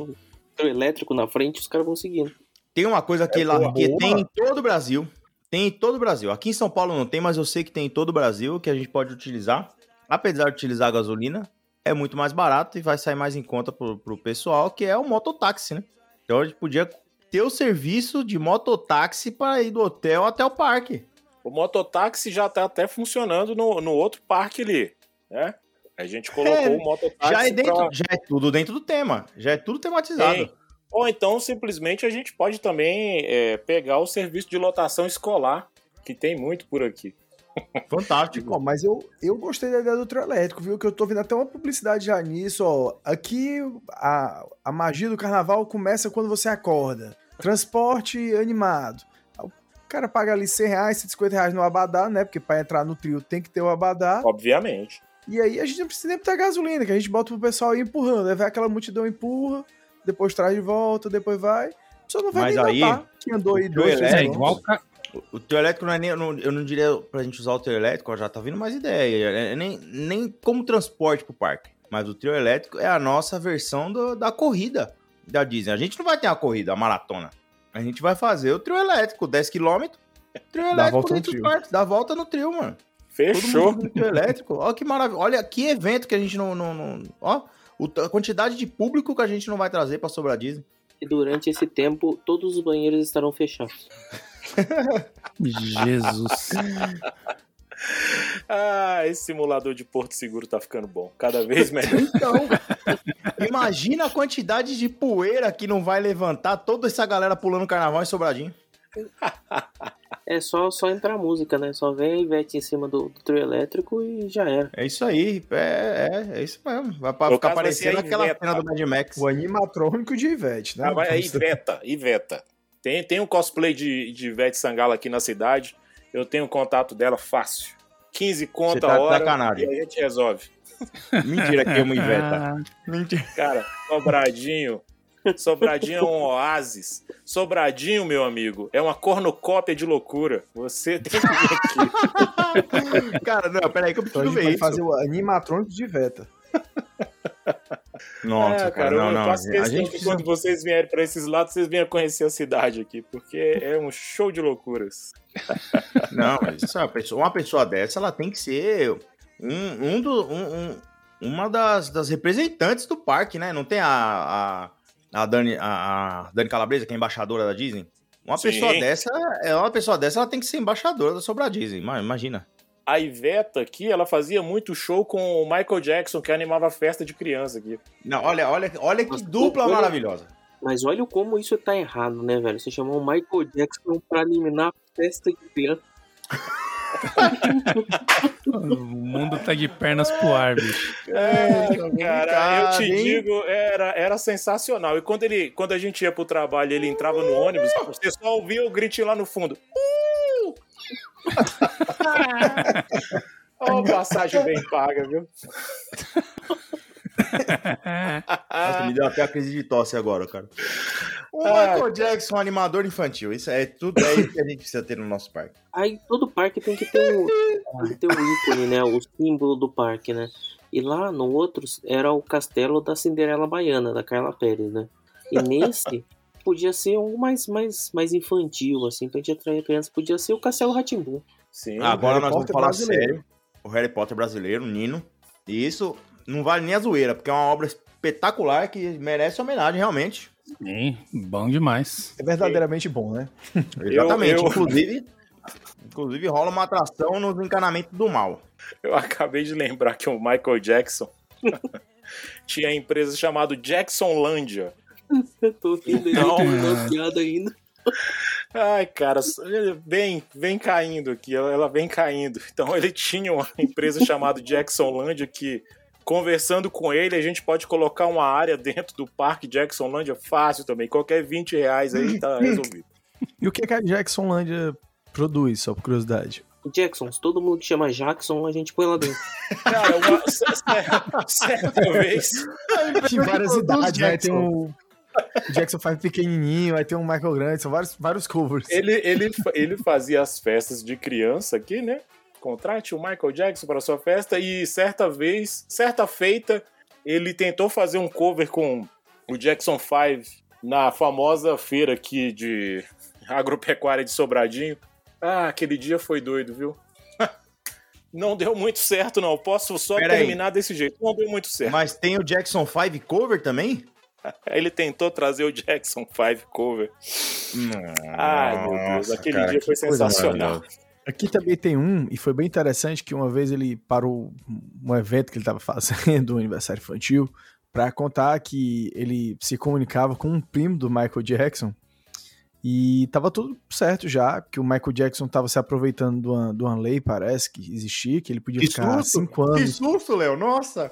põe um elétrico na frente e os caras vão seguindo. Tem uma coisa que, É lá, boa. que tem em todo o Brasil. Tem em todo o Brasil. Aqui em São Paulo não tem, mas eu sei que tem em todo o Brasil que a gente pode utilizar. Apesar de utilizar a gasolina, é muito mais barato e vai sair mais em conta pro, pro pessoal, que é o mototáxi, né? Então a gente podia ter o serviço de mototáxi para ir do hotel até o parque. O mototáxi já tá até funcionando no, no outro parque ali, né? A gente colocou É, o mototáxi Já é, dentro, pra- já é tudo dentro do tema. Já é tudo tematizado. Tem. Ou então, simplesmente, a gente pode também é, pegar o serviço de lotação escolar, que tem muito por aqui. Fantástico. Ó, mas eu, eu gostei da ideia do trio elétrico, viu? Que eu tô vendo até uma publicidade já nisso, ó. Aqui a, a magia do carnaval começa quando você acorda. Transporte animado. cara paga ali 100 reais, 150 reais no abadá, né? Porque pra entrar no trio tem que ter o abadá. Obviamente. E aí a gente não precisa nem botar gasolina, que a gente bota pro pessoal ir empurrando. Aí vai aquela multidão empurra, depois traz de volta, depois vai. Pessoa não vai Mas nem aí, notar que andou aí o dois, É elétrico, igual O trio elétrico não é nem. eu não, eu não diria pra gente usar o trio elétrico, ó, já tá vindo mais ideia. É nem, nem como transporte pro parque. Mas o trio elétrico é a nossa versão do- da corrida da Disney. A gente não vai ter uma corrida, a maratona. A gente vai fazer o trio elétrico, 10km. Trio a elétrico volta no dentro dos trio. parques, dá a volta no trio, mano. Todo Fechou. mundo no trio elétrico. Olha que maravilha. Olha que evento que a gente não. não, não- ó, o- a quantidade de público que a gente não vai trazer pra sobre a Disney. E durante esse tempo, todos os banheiros estarão fechados. Jesus. Ah, esse simulador de Porto Seguro tá ficando bom. Cada vez melhor. Então, imagina a quantidade de poeira que não vai levantar toda essa galera pulando carnaval em Sobradinho. É só, só entrar a música, né? Só vem a Ivete em cima do, do trio elétrico e já era. É isso aí, é, é, é isso mesmo. Vai pra ficar parecendo aquela Iveta. cena do Mad Max. O animatrônico de Ivete, né? Ah, vai, é Iveta, Iveta. Tem, tem um cosplay de, de Ivete Sangala aqui na cidade. Eu tenho contato dela fácil. 15 conto Você tá a hora sacanagem. e a gente resolve. Mentira que é uma Iveta. Ah, Mentira. Cara, Sobradinho. Sobradinho é um oásis. Sobradinho, meu amigo, é uma cornucópia de loucura. Você tem que vir aqui. Cara, não, peraí que eu Então preciso gente ver vai isso. fazer o animatrônico de Iveta. Nossa, Ah, cara, eu não, não. faço A questão gente que quando vocês vierem pra esses lados, vocês venham conhecer a cidade aqui, porque é um show de loucuras. Não, mas é uma pessoa, uma pessoa dessa, ela tem que ser um, um do, um- um- uma das, das representantes do parque, né? Não tem a, a, a Dani, a, a Dani Calabresa, que é embaixadora da Disney? Uma Sim. pessoa dessa, é uma pessoa dessa, ela tem que ser embaixadora da Sobra Disney, ima- imagina. A Iveta aqui, ela fazia muito show com o Michael Jackson, que animava festa de criança aqui. Não, olha, olha, olha que Nossa, dupla olha- maravilhosa. Mas olha como isso tá errado, né, velho? Você chamou o Michael Jackson pra eliminar a festa de criança. o mundo tá de pernas pro ar, bicho. É, cara, eu te hein? digo, era, era sensacional. E quando, ele, quando a gente ia pro trabalho ele entrava no ônibus, você só ouvia o gritinho lá no fundo. Uh! Ó, passagem bem paga, viu? Nossa, me deu até a crise de tosse agora, cara. O Ah. Michael Jackson, animador infantil. Isso é tudo é isso que a gente precisa ter no nosso parque. Aí todo parque tem que ter um, que ter um ícone, né? O símbolo do parque, né? E lá no outro era o castelo da Cinderela Baiana, da Carla Pérez, né? E nesse podia ser algo mais, mais, mais infantil, assim, pra gente atrair a criança. Podia ser o Castelo Ratimbum. Sim. Agora Harry nós vamos falar brasileiro. sério. O Harry Potter brasileiro, o Nino. E isso não vale nem a zoeira, porque é uma obra espetacular que merece homenagem, realmente. Sim, bom demais. É verdadeiramente bom, né? Exatamente. eu- Inclusive, inclusive rola uma atração nos encanamentos do mal. Eu acabei de lembrar que o Michael Jackson tinha a empresa chamada Jacksonlândia. Eu tô rindo, ele Então- a piada ainda. Ai, cara, vem, vem caindo aqui, ela, vem caindo. Então ele tinha uma empresa chamada Jacksonlândia que, conversando com ele, a gente pode colocar uma área dentro do parque Jacksonlândia fácil também. Qualquer 20 reais aí tá resolvido. E o que, que a Jacksonlândia produz, só por curiosidade? Jacksons, todo mundo que chama Jackson, a gente põe lá dentro. Cara, uma, cer- cer- certa vez, Tem várias idades, né? Tem Jackson. um o Jackson 5 pequenininho, aí tem um Michael grande, são vários, vários covers. ele, ele, ele fazia as festas de criança aqui, né? Contrate o Michael Jackson para sua festa e certa vez, certa feita, ele tentou fazer um cover com o Jackson 5 na famosa feira aqui de agropecuária de Sobradinho. Ah, aquele dia foi doido, viu? Não deu muito certo, não. Posso só Pera aí. terminar desse jeito. Não deu muito certo. Mas tem o Jackson 5 cover também? Ele tentou trazer o Jackson 5 cover. Ai, meu Deus, Nossa, aquele cara, dia que foi sensacional. Aqui também tem um, e foi bem interessante, que uma vez ele parou um evento que ele estava fazendo, um aniversário infantil, para contar que ele se comunicava com um primo do Michael Jackson e tava tudo certo já, que o Michael Jackson tava se aproveitando de uma, de uma lei, parece, que existia, que ele podia Que ficar susto! cinco Que anos. susto, Léo, nossa!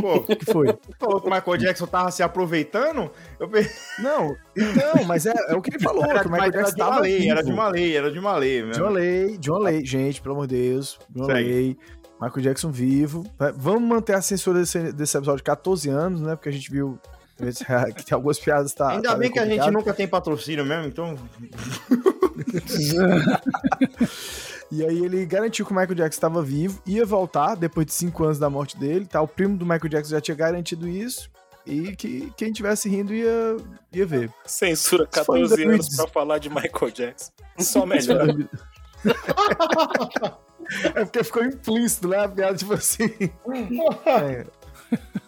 Pô, O que foi? falou que o Michael Jackson tava se aproveitando. Eu pensei Não, então, mas é, é o que ele falou, que o Michael era Jackson de uma tava lei, vivo. era de uma lei, era de uma lei mesmo. De uma lei, de uma lei. Gente, pelo amor de Deus, de uma Segue. lei. Michael Jackson vivo. É, Vamos manter a censura desse, desse episódio de 14 anos, né? Porque a gente viu que tem algumas piadas tá. Ainda tá bem que a gente nunca tem patrocínio mesmo, então. E aí ele garantiu que o Michael Jackson estava vivo, ia voltar depois de 5 anos da morte dele, tá? O primo do Michael Jackson já tinha garantido isso. E que quem tivesse rindo ia, ia ver. Censura Isso foi em 14 anos 2010. pra falar de Michael Jackson. Só melhor. É porque ficou implícito, né? A piada, tipo assim. É,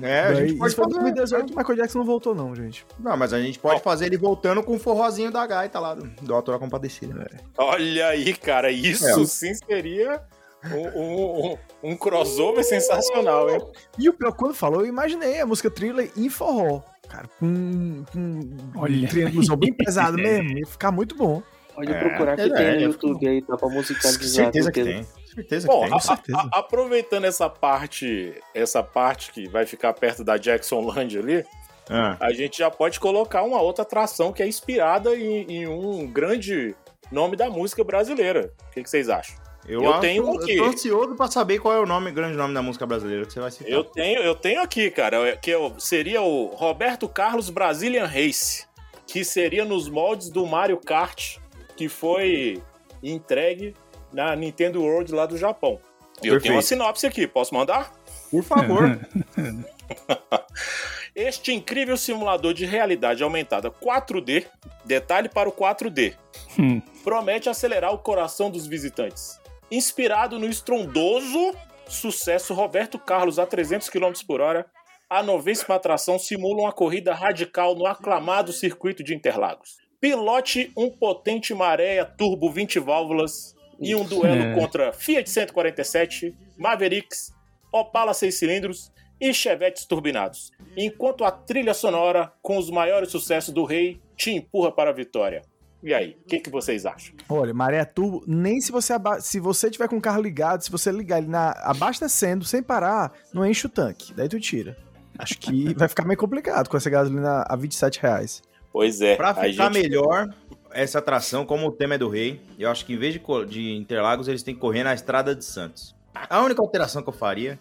É, a gente pode fazer. 2018, o Michael Jackson não voltou, não, gente. Não, mas a gente pode fazer ele voltando com o forrozinho da gaita lá do, do Autor da Compadecida. Olha aí, cara, isso É. sim seria um, um- um- crossover sensacional, hein? E o pior, quando falou, eu imaginei a música thriller em forró. Cara, com, com Olha. um triângulo bem pesado mesmo. Ia ficar muito bom. Pode É, procurar que é, tem é, no é, YouTube aí, tá pra musicalizar. Certeza que tem. Certeza Bom, que tem. a- certeza. a- aproveitando essa parte, essa parte que vai ficar perto da Jackson Land ali, Ah, a gente já pode colocar uma outra atração que é inspirada em, em um grande nome da música brasileira. O que, que vocês acham? eu, eu acho- tenho um aqui. Eu tô ansioso pra saber qual é o nome, grande nome da música brasileira que você vai citar. Eu tenho, eu tenho aqui, cara, que eu- seria o Roberto Carlos Brazilian Race, que seria nos moldes do Mario Kart, que foi entregue na Nintendo World lá do Japão. E eu Perfeito. tenho uma sinopse aqui, posso mandar? Por favor. Este incrível simulador de realidade aumentada 4D, detalhe para o 4D, Hum. promete acelerar o coração dos visitantes. Inspirado no estrondoso sucesso Roberto Carlos a 300 km por hora, a novíssima atração simula uma corrida radical no aclamado circuito de Interlagos. Pilote um potente Maréia Turbo 20 válvulas e um duelo É. contra Fiat 147, Mavericks, Opala 6 cilindros e Chevetes turbinados. Enquanto a trilha sonora, com os maiores sucessos do rei, te empurra para a vitória. E aí, o que, que vocês acham? Olha, maré turbo, nem se você aba- se você tiver com o carro ligado, se você ligar ele na abastecendo sem parar, não enche o tanque. Daí tu tira. Acho que vai ficar meio complicado com essa gasolina a 27 reais. Pois é, Pra ficar gente- melhor, essa atração, como o tema é do rei, eu acho que em vez de, de Interlagos, eles têm que correr na Estrada de Santos. A única alteração que eu faria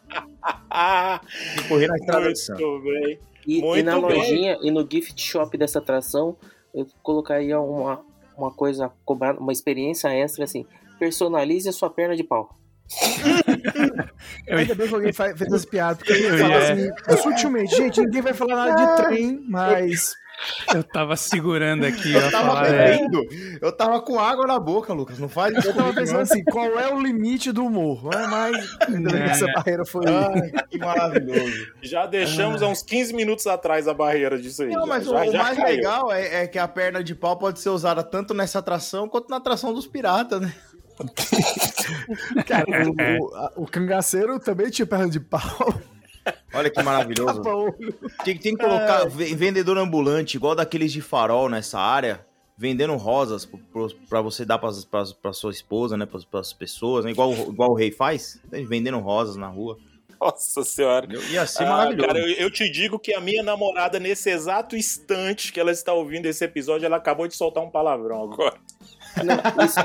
Ah, é correr na Estrada de Santos. muito bem. E, e Muito na bem. lojinha e no gift shop dessa atração, eu colocaria uma, uma coisa, uma experiência extra assim. Personalize a sua perna de pau. Eu- Ainda bem que alguém fa- fez essa piada, porque eu ia falar assim, eu sutilmente, gente, ninguém vai falar nada de trem, mas Eu tava segurando aqui, Eu ó, tava falar, é, bebendo, eu tava com água na boca, Lucas. Não faz isso eu tava comigo, pensando assim, qual é o limite do humor? Não é mais. Que essa barreira foi. Ai, que maravilhoso. Já deixamos há uns 15 minutos atrás a barreira disso aí. Não, mas já, o, o já mais caiu. legal é, é que a perna de pau pode ser usada tanto nessa atração quanto na atração dos piratas, né? Cara, o, o, o cangaceiro também tinha perna de pau. Olha que maravilhoso. Tem, tem que colocar ve- vendedor ambulante, igual daqueles de farol nessa área, vendendo rosas pra você dar pras, pras, pra sua esposa, né? Pras, pras pessoas, né? Igual, igual o rei faz, né, vendendo rosas na rua. Nossa senhora. Ia ser Ah, maravilhoso. cara, eu, eu te digo que a minha namorada, nesse exato instante que ela está ouvindo esse episódio, ela acabou de soltar um palavrão agora. Não, isso-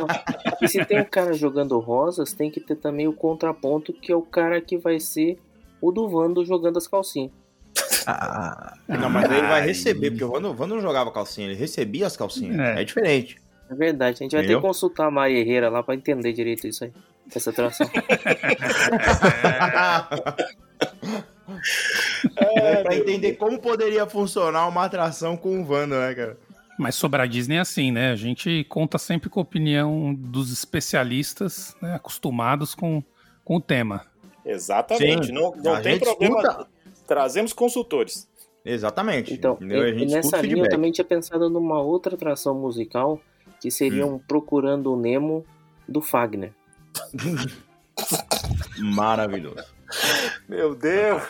e se tem um cara jogando rosas, tem que ter também o contraponto, que é o cara que vai ser o do Vando jogando as calcinhas. Ah, Não, mas ele vai Ai. receber, porque o Vando, Vando não jogava calcinha, ele recebia as calcinhas. É. É, diferente. É verdade, a gente vai ter Entendeu? que consultar a Maria Herrera lá pra entender direito isso aí. Essa atração. É, pra entender como poderia funcionar uma atração com o Vando, né, cara? Mas sobre a Disney é assim, né? A gente conta sempre com a opinião dos especialistas, né? Acostumados com, com o tema. Exatamente. Sim. Não, não tem problema. escuta. Trazemos consultores. Exatamente. Então, e, e nessa linha eu feedback. também tinha pensado numa outra atração musical, que seria Hum. um Procurando o Nemo do Fagner. Maravilhoso. Meu Deus.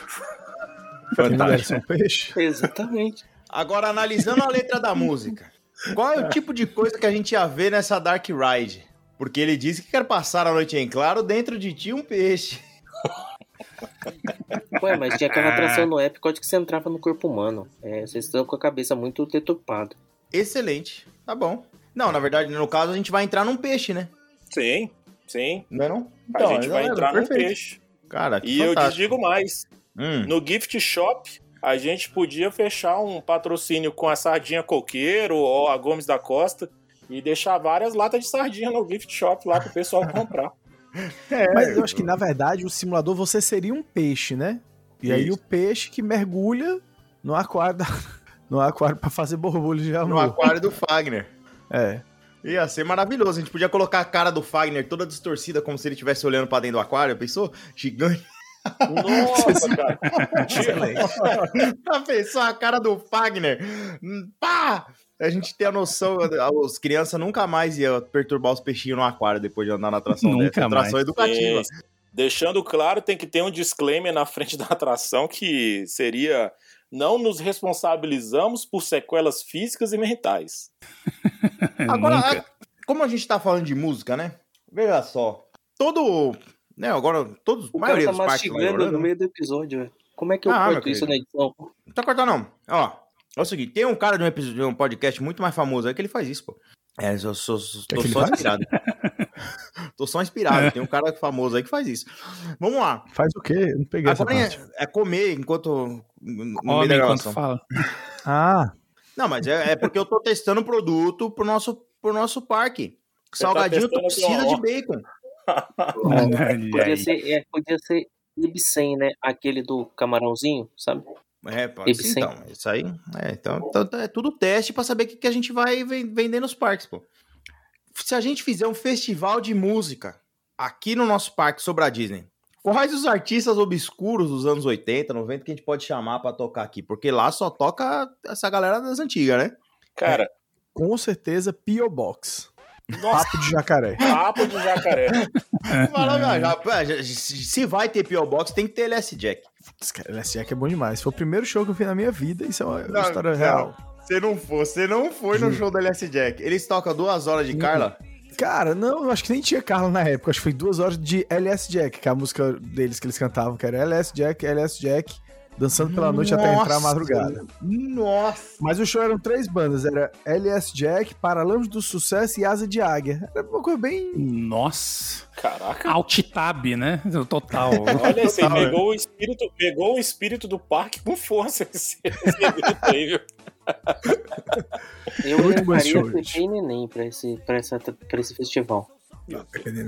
Fantástico. um peixe. Exatamente. Agora, analisando a letra da música, qual é o tipo de coisa que a gente ia ver nessa Dark Ride? Porque ele disse que quer passar a noite em claro dentro de ti um peixe. Ué, mas tinha aquela atração no Epcot que você entrava no corpo humano. É, vocês estão com a cabeça muito deturpada. Excelente. Tá bom. Não, na verdade, no caso, a gente vai entrar num peixe, né? Sim, sim. Não é não? a gente vai entrar perfeito. peixe. Cara, que E eu te fantástico. digo mais. Hum. No gift shop, a gente podia fechar um patrocínio com a Sardinha Coqueiro ou a Gomes da Costa e deixar várias latas de sardinha no gift shop lá pro pessoal comprar. É, Mas eu acho que, na verdade, o simulador você seria um peixe, né? E aí Isso. o peixe que mergulha no aquário, da- no aquário pra fazer borbulho de no amor. aquário do Fagner. É. Ia ser maravilhoso. A gente podia colocar a cara do Fagner toda distorcida, como se ele estivesse olhando pra dentro do aquário. Pensou? Gigante. Nossa, cara. Já pensou a cara do Fagner? Hum, Pá! A gente tem a noção, as crianças nunca mais iam perturbar os peixinhos no aquário depois de andar na atração Nunca dessa. Atração mais. educativa. Sim. Deixando claro, tem que ter um disclaimer na frente da atração que seria não nos responsabilizamos por sequelas físicas e mentais. Agora, Nunca. como a gente tá falando de música, né? Veja só. Todo. Né, agora, todos. O a maioria cara tá mastigando Orlando- no meio do episódio, velho. Como é que eu Ah, corto isso na edição? Não tá cortando, não. Ó, é o seguinte: tem um cara de um, episódio, de um podcast muito mais famoso aí que ele faz isso, pô. É, eu sou, sou, Que tô ele só faz? inspirado. tô só inspirado. Tem um cara famoso aí que faz isso. Vamos lá. Faz o quê? Eu não peguei essa Agora parte. é, é comer enquanto. No meio Come da enquanto fala. Ah, Não, mas é, é porque eu tô testando o produto pro nosso, pro nosso parque. Tá Salgadinho testando torcida de bacon. Podia ser, é, podia ser Ibsen, né? Aquele do camarãozinho, sabe? É, pode ser, então. Isso aí. É, então, então é tudo teste pra saber o que, que a gente vai ven- vender nos parques, pô. Se a gente fizer um festival de música aqui no nosso parque sobre a Disney, quais os artistas obscuros dos anos 80, 90 que a gente pode chamar pra tocar aqui? Porque lá só toca essa galera das antigas, né? Cara, com certeza P.O. Box. Nossa, Papo de jacaré. papo de jacaré. Fala, já, já- já- se vai ter P.O. Box, tem que ter LS Jack. Esse cara, LS Jack é bom demais. Foi o primeiro show que eu vi na minha vida. Isso é uma Não, história não. real. Você não foi, você não foi no show do LS Jack. Eles tocam duas horas de Carla. Cara, não, eu acho que nem tinha Carla na época. Acho que foi duas horas de LS Jack, que é a música deles que eles cantavam, que era LS Jack, LS Jack, dançando pela noite até entrar a Nossa, madrugada. Nossa! Mas o show eram três bandas, era LS Jack, Paralamas do Sucesso e Asa de Águia. Era uma coisa bem... Nossa. Caraca. Alt-tab, né? Total. Olha, você Total, pegou o espírito, pegou o espírito do parque com força esse, esse aí, viu? Eu levaria e Neném pra esse, pra, essa, pra esse festival.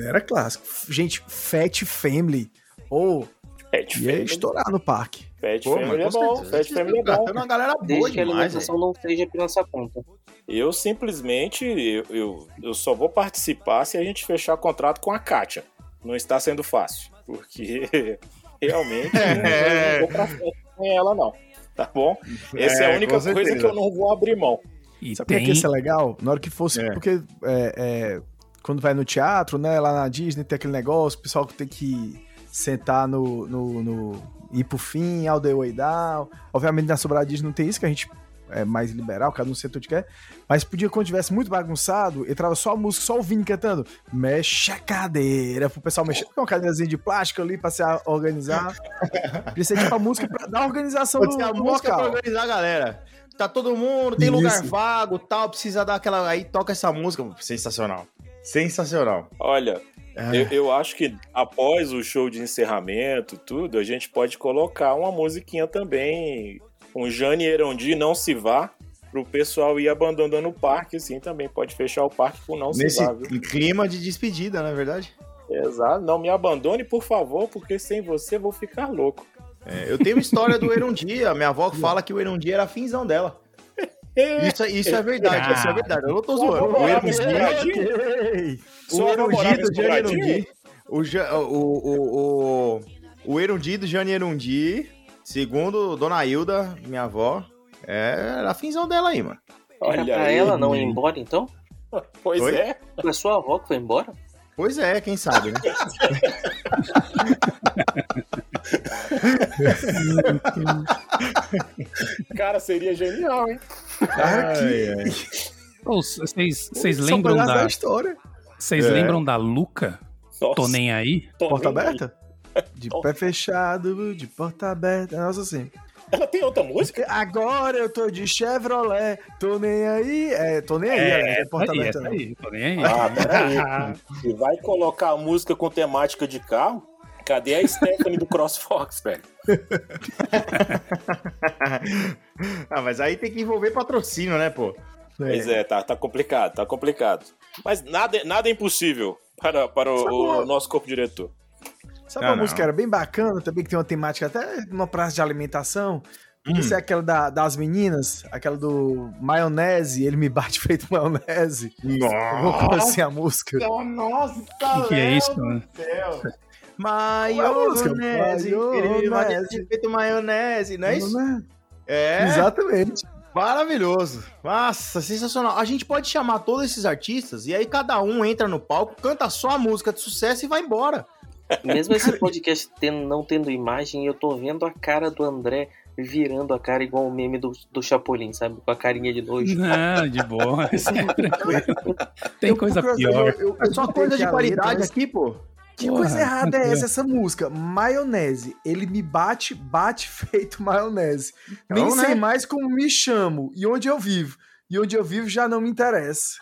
Era clássico. Gente, Fat Family. Ou Pet ia Family, estourar no parque. Pet Pô, Family é bom, certeza. Pet Family é bom. Tem uma galera boa Desde que a demais, alimentação não seja pela nossa conta. Eu simplesmente, eu, eu, eu só vou participar se a gente fechar contrato com a Kátia. Não está sendo fácil, porque realmente É. eu não vou pra festa com ela não, tá bom? Essa é, É, a única coisa que eu não vou abrir mão. E Sabe por que tem... que isso é legal? Na hora que fosse. É. Porque é, é, quando vai no teatro, né? Lá na Disney tem aquele negócio, o pessoal que tem que sentar no. no, no ir pro fim, all the way down. Obviamente na Sobrada Disney não tem isso, que a gente é mais liberal, cada um senta onde quer. Mas podia, quando tivesse muito bagunçado, entrava só a música, só o Vini cantando. Mexe a cadeira, pro pessoal mexer com uma cadeirazinha de plástico ali pra se organizar. Ser tipo a música pra dar organização Pode no, a no música pra local. organizar a galera. Tá todo mundo, tem Isso. lugar vago, tal, precisa dar aquela. Aí toca essa música. Sensacional. Sensacional. Olha, É. eu, eu acho que após o show de encerramento, tudo, a gente pode colocar uma musiquinha também, um Jane Erondi, Não Se Vá, pro pessoal ir abandonando o parque, assim, também pode fechar o parque com Não Nesse Se Vá, viu? clima de despedida, não é verdade? Exato, não me abandone, por favor, porque sem você vou ficar louco. É, eu tenho uma história do Erundi. A minha avó fala que o Erundi era a finzão dela. Isso, isso é verdade, isso é verdade. Eu não tô zoando. O morava em Erundi, Sobradinho? Ok. o Sua avó morava Erundi em do Jane Sobradinho? Erundi. O, o, o, o, o Erundi do Jane Erundi, segundo Dona Hilda, minha avó, é, era a finzão dela aí, mano. Era Olha pra aí, ela não ir embora, então? Pois Oi? é. Foi a sua avó que foi embora? Pois é, quem sabe, né? Cara, seria genial, hein? Ai, ai. Ô, Vocês Só lembram pedaço da... história. Vocês É. lembram da Luca? Nossa, Tô nem aí? tô Porta nem aí. aberta? De pé fechado, de porta aberta, nossa assim. Ela tem outra música? Agora eu tô de Chevrolet, tô nem aí. É, tô nem aí, É, é, porta aí, aberta. aí, tô nem aí. Ah, peraí. E vai colocar a música com temática de carro? Cadê a Stephanie do CrossFox, velho? ah, mas aí tem que envolver patrocínio, né, pô? Pois é, tá, tá complicado, tá complicado. Mas nada, nada é impossível para, para o, o nosso corpo diretor. Sabe Ah, uma não. música que era bem bacana, também que tem uma temática até numa praça de alimentação? Hum. Isso é aquela da- das meninas, aquela do maionese, ele me bate feito maionese. Eu vou conhecer a música. Nossa, O que é isso, mano? Maionese. Maionese. Ter feito maionese, não é isso? Maionese. É. Exatamente. Maravilhoso. Nossa, sensacional. A gente pode chamar todos esses artistas e aí cada um entra no palco, canta só a música de sucesso e vai embora. Mesmo esse podcast tendo- não tendo imagem, eu tô vendo a cara do André virando a cara igual o meme do, do Chapolin, sabe? Com a carinha de nojo. Não, de boa. é tranquilo. Tem coisa pior. eu- eu É só coisa de qualidade aqui, pô. Que Porra, coisa errada é essa, essa música? Maionese. Ele me bate, bate feito maionese. Nem Então, sei né? mais como me chamo e onde eu vivo. E onde eu vivo já não me interessa.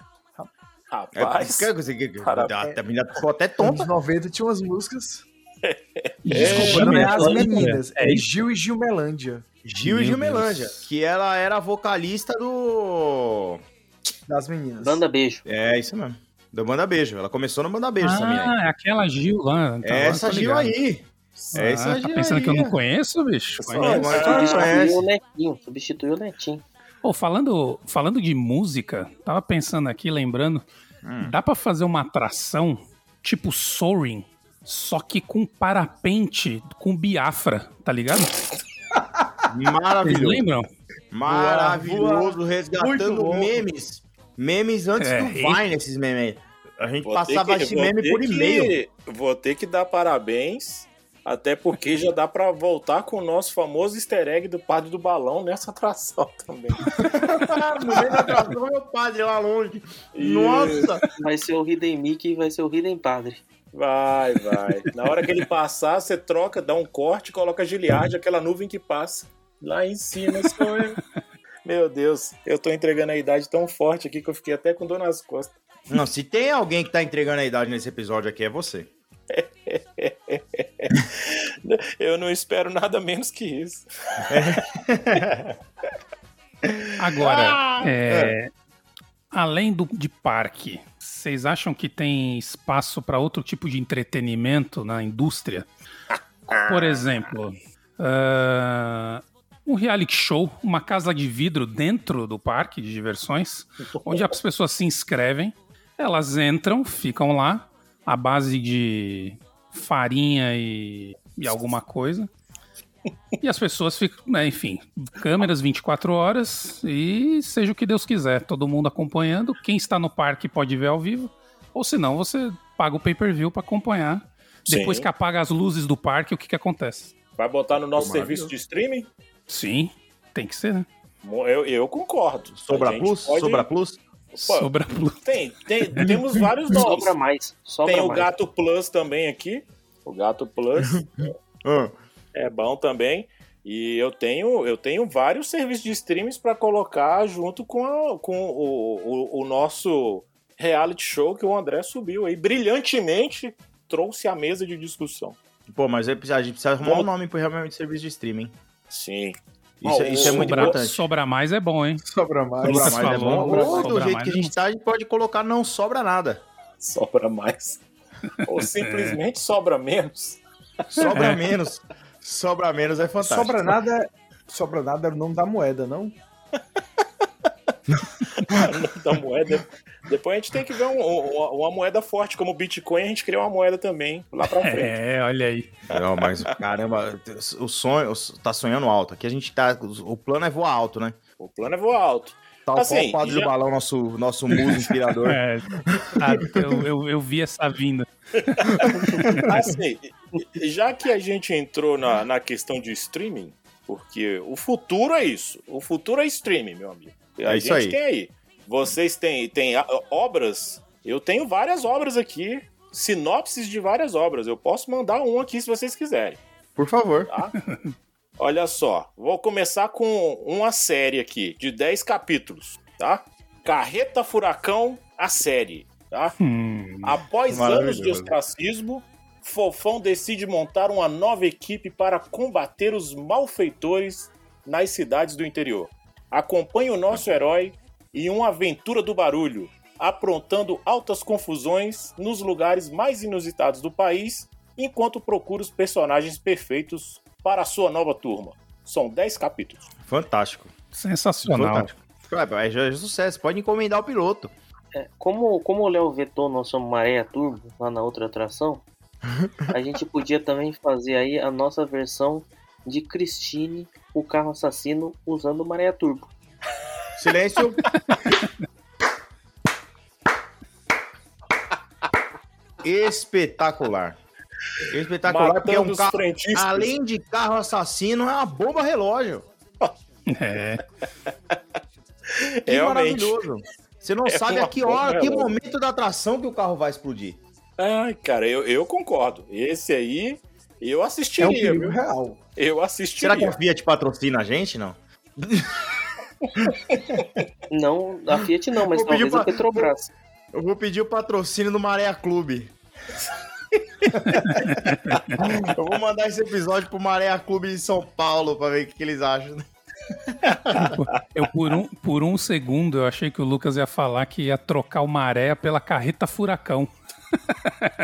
É, Rapaz, que- Parabéns. a menina ficou até tonta. Anos 90 tinha umas músicas. Desculpa, não é as meninas, É é. Gil e Gilmelândia. Gil e Gilmelândia, que ela era vocalista do. Das meninas. Banda beijo. É, isso mesmo. Do Manda Beijo. Ela começou no Manda Beijo, essa. Ah, é aquela Gil lá. Então, É essa Gil aí. É Ah, essa tá Gil pensando aí. que eu não conheço, bicho? Conheço. mas- Substituiu conhece. o Netinho. Substituiu o Netinho. Pô, falando, falando de música, tava pensando aqui, lembrando, Hum. dá pra fazer uma atração tipo Soaring, só que com parapente, com Biafra, tá ligado? Vocês Maravilhoso. lembram? Maravilhoso, resgatando Muito bom. memes. Memes antes É, do Vine, esses memes aí. A gente vou ter passava que- esse meme por e-mail. Vou ter que dar parabéns, até porque já dá pra voltar com o nosso famoso easter egg do Padre do Balão nessa atração também. no meio da atração, meu padre lá longe. Nossa! Vai ser o Hidden Mickey e vai ser o Hidden Padre. Vai, vai. Na hora que ele passar, você troca, dá um corte, coloca a Giliard, aquela nuvem que passa. Lá em cima sou eu. Meu Deus, eu tô entregando a idade tão forte aqui que eu fiquei até com dor nas costas. Não, se tem alguém que tá entregando a idade nesse episódio aqui, é você. Eu não espero nada menos que isso. Agora, Ah, é, além do, de parque, vocês acham que tem espaço para outro tipo de entretenimento na indústria? Por exemplo, ah, um reality show, uma casa de vidro dentro do parque de diversões, onde as pessoas se inscrevem, elas entram, ficam lá, à base de farinha e, e alguma coisa. E as pessoas ficam, né, enfim, câmeras 24 horas e seja o que Deus quiser, todo mundo acompanhando. Quem está no parque pode ver ao vivo, ou se não, você paga o pay-per-view para acompanhar. Depois Sim. que apaga as luzes do parque, o que, que acontece? Vai botar no nosso serviço de streaming? Sim, tem que ser, né? Eu, eu concordo. Sobra Plus? pode- Sobra Plus? Pô, Sobra luz. Tem, tem, temos vários nomes. Sobra mais. Sobra Tem o mais. Gato Plus também aqui. O Gato Plus Ah, é bom também. E eu tenho, eu tenho vários serviços de streams para colocar junto com, a- com o, o, o nosso reality show que o André subiu aí. Brilhantemente trouxe à mesa de discussão. Pô, mas a gente precisa arrumar Bom. um nome pro realmente serviço de streaming. Sim. Isso, Ó, isso é o- muito Sobra, importante. sobra mais é bom, hein? Sobra mais. Sobra mais é falou, bom. Ou do sobra jeito mais que a é gente tá, a gente pode colocar não sobra nada. Sobra mais. Ou simplesmente sobra menos. Sobra menos. Sobra menos é fantástico. Sobra nada, sobra nada era o nome da moeda, não? da moeda. Depois a gente tem que ver um- um- uma moeda forte, como o Bitcoin, a gente criou uma moeda também lá pra frente. É, olha aí. Não, mas caramba, o sonho tá sonhando alto. Aqui a gente tá. O plano é voar alto, né? O plano é voar alto. Tal Assim, qual o padre já- do balão, nosso, nosso muso inspirador. É, tá, eu, eu, eu vi essa vinda. Assim, já que a gente entrou na, na questão de streaming, porque o futuro é isso. O futuro é streaming, meu amigo. A É isso gente aí. tem aí. Vocês têm, têm obras. Eu tenho várias obras aqui sinopses de várias obras. Eu posso mandar um aqui se vocês quiserem. Por favor. tá? Olha só, vou começar com uma série aqui de 10 capítulos, tá? Carreta Furacão, a série, tá? Hum, Após anos de ostracismo, Fofão decide montar uma nova equipe para combater os malfeitores nas cidades do interior. Acompanhe o nosso herói em uma aventura do barulho, aprontando altas confusões nos lugares mais inusitados do país, enquanto procura os personagens perfeitos para a sua nova turma. São 10 capítulos. Fantástico. sensacional. Fantástico. Ué, já é sucesso. Pode encomendar o piloto. É, como, como o Léo vetou nossa Maré Turbo lá na outra atração, a gente podia também fazer aí a nossa versão de Christine, o carro assassino, usando Maré Turbo. Silêncio. Espetacular. Espetacular, porque é um carro. Além de carro assassino, é uma bomba relógio. É. Que Realmente. maravilhoso. Você não É sabe a que hora, que momento da atração que o carro vai explodir. Ai, cara, eu, eu concordo. Esse aí, eu É um assistiria, perigo viu? real. Eu Será assistiria. que a Fiat patrocina a gente? Não. Não, a Fiat não, mas Vou talvez a pra- Petrobras. Eu vou pedir o patrocínio do Maré Clube. eu vou mandar esse episódio pro Maré Clube de São Paulo pra ver o que, que eles acham. Eu, por, um, por um segundo, eu achei que o Lucas ia falar que ia trocar o maré pela carreta furacão.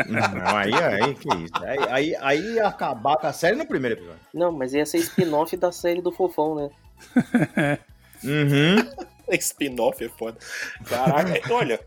Não, aí, aí, que isso. Aí, aí, aí ia acabar com a série no primeiro episódio. Não, mas ia ser spin-off da série do Fofão, né? Uhum. Spin-off é foda. Caraca, é, olha,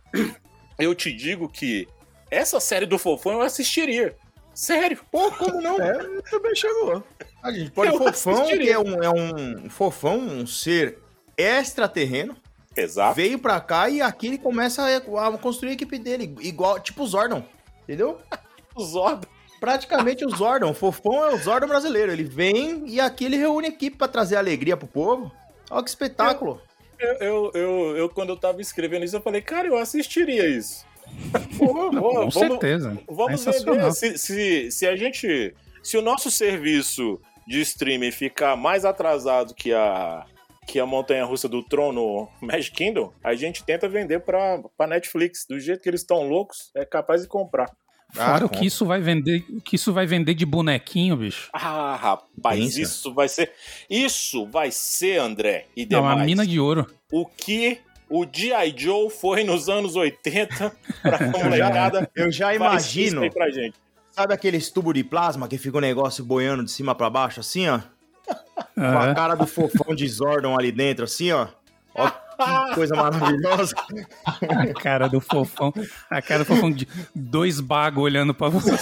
eu te digo que essa série do Fofão eu assistiria. Sério. Pô, como não? É, também chegou. A gente pode Eu fofão, que assistiria. é um, é um fofão, um ser extraterreno, Exato. veio pra cá e aqui ele começa a, a construir a equipe dele, igual, tipo o Zordon, entendeu? O Zordon. Praticamente o Zordon, o fofão é o Zordon brasileiro, ele vem e aqui ele reúne a equipe pra trazer alegria pro povo. Olha que espetáculo. Eu, eu, eu, eu, quando eu tava escrevendo isso, eu falei, cara, eu assistiria isso. Pô, Com vamos, certeza. Vamos Sensacional. vender. Se, se, se a gente. Se o nosso serviço de streaming ficar mais atrasado que a. Que a montanha russa do Tron no Magic Kingdom, a gente tenta vender pra, pra Netflix. Do jeito que eles estão loucos, é capaz de comprar. Fora Ah, o que isso vai vender, o que isso vai vender de bonequinho, bicho. Ah, rapaz, Pensa. isso vai ser. Isso vai ser, André, e É uma demais. mina de ouro. O que o G.I. Joe foi nos anos 80 pra molecada. Eu já imagino, pra gente. sabe aqueles tubos de plasma que fica o negócio boiando de cima pra baixo, assim, ó? Com a É. cara do fofão de Zordon ali dentro, assim, ó. Ó, que coisa maravilhosa. A cara do fofão. A cara do fofão de dois bagos olhando pra você.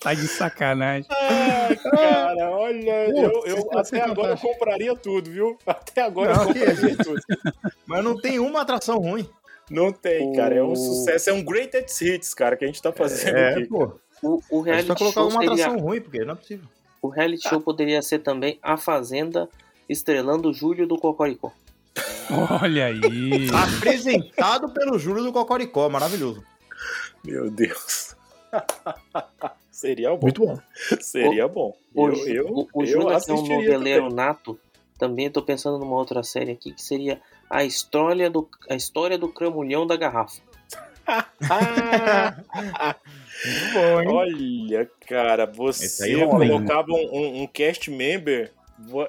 tá de sacanagem. Ai, cara, olha, eu, Putz, eu- vai até agora eu compraria tudo, viu? Até agora Não, eu compraria tudo. Mas não tem uma atração ruim. Não tem, cara. É um sucesso, é um greatest hits, cara, que a gente tá fazendo É, aqui. pô. O, o A gente reality colocar show uma seria, atração ruim, porque não é possível. o reality show poderia ser também A Fazenda estrelando Júlio do Cocoricó. Olha aí. Apresentado pelo Júlio do Cocoricó, maravilhoso. Meu Deus. Seria bom. Muito bom. Seria bom. O, Eu, eu, o, o Júlio é um noveleiro também. nato. Também tô pensando numa outra série aqui que seria a história do, a história do cramulhão da garrafa. Bom, hein? olha, cara, você rola, hein? colocava um, um- um cast member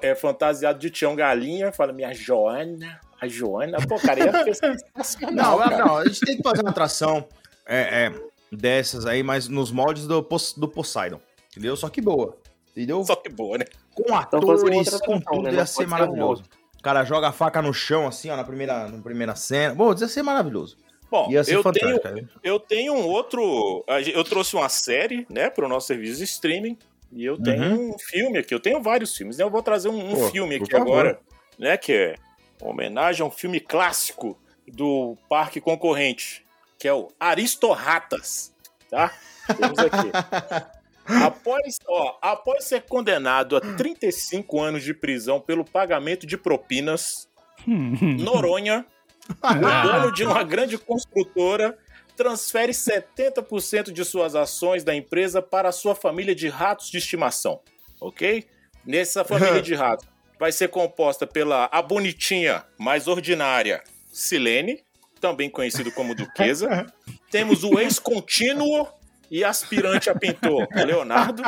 é, fantasiado de Tião Galinha, fala, minha Joana, a Joana, pô, cara, ia Não, cara. não, a gente tem que fazer uma atração é, é, dessas aí, mas nos moldes do, do Poseidon. Entendeu? Só que boa. Entendeu? Só que boa, né? Com Então atores, com tudo, né? ia ser pode ser um maravilhoso. O cara joga a faca no chão, assim, ó, na primeira, na primeira cena. Bom, ia ser maravilhoso. Bom, Ia ser eu tenho, eu tenho um outro. Eu trouxe uma série, né, pro nosso serviço de streaming. E eu tenho um filme aqui. Eu tenho vários filmes, né? Eu vou trazer um, um Pô, filme aqui agora, né? Que é uma homenagem a um filme clássico do parque concorrente, que é o Aristorratas. Tá? Temos aqui. Após, ó, após ser condenado a 35 anos de prisão pelo pagamento de propinas, Hum, Noronha O dono de uma grande construtora transfere 70% de suas ações da empresa para a sua família de ratos de estimação, ok? Nessa família de ratos vai ser composta pela a bonitinha mais ordinária Silene, também conhecido como Duquesa. Temos o ex-contínuo e aspirante a pintor Leonardo.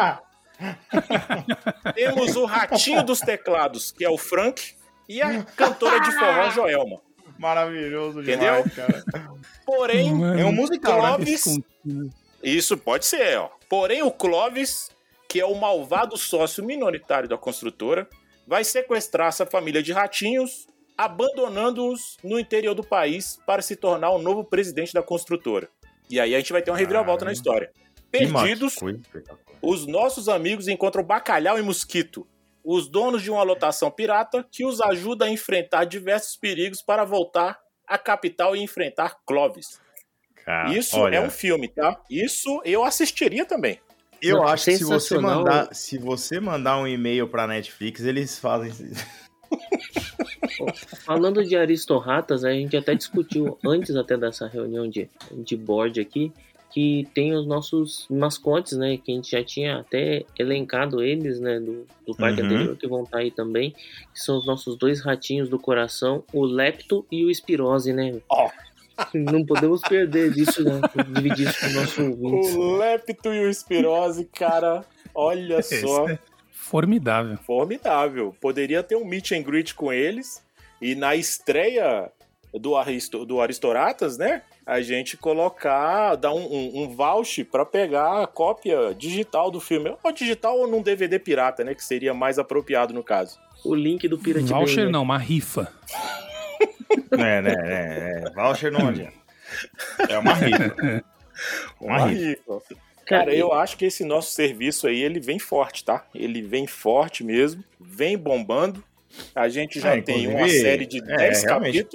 Temos o ratinho dos teclados, que é o Frank, e a cantora de forró Joelma. Maravilhoso Entendeu? demais, cara. Porém, Mano, É um musical, né? Clóvis, isso pode ser, ó. Porém, o Clóvis, que é o malvado sócio minoritário da construtora, vai sequestrar essa família de ratinhos, abandonando-os no interior do país para se tornar o novo presidente da construtora. E aí a gente vai ter uma reviravolta na história. Perdidos, os nossos amigos encontram bacalhau e mosquito, os donos de uma lotação pirata que os ajuda a enfrentar diversos perigos para voltar à capital e enfrentar Clovis. Cara, Isso olha, é um filme, tá? Isso eu assistiria também. Eu Não, acho que se você mandar, se você mandar um e-mail pra Netflix, eles fazem. Falando de aristorratas, a gente até discutiu antes até dessa reunião de, de board aqui, que tem os nossos mascotes, né? Que a gente já tinha até elencado eles, né? Do, do parque Uhum. anterior, que vão estar aí também. Que são os nossos dois ratinhos do coração, o Lepto e o Espirose, né? Ó. Não podemos perder disso, né? Dividir isso com o nosso ouvinte. O Lepto e o Espirose, cara, olha só, Esse é formidável. formidável. Poderia ter um meet and greet com eles e na estreia do, Aristo, do Aristoratas, né? A gente colocar, dar um, um, um voucher pra pegar a cópia digital do filme. Ou digital ou num DVD pirata, né? Que seria mais apropriado no caso. O link do Pirate Bay, Voucher né? não, uma rifa. É, né, né, é. Voucher não adianta. É uma rifa. Uma rifa. Cara, eu acho que esse nosso serviço aí, ele vem forte, tá? Ele vem forte mesmo, vem bombando. A gente já É, tem uma série de é, 10 realmente.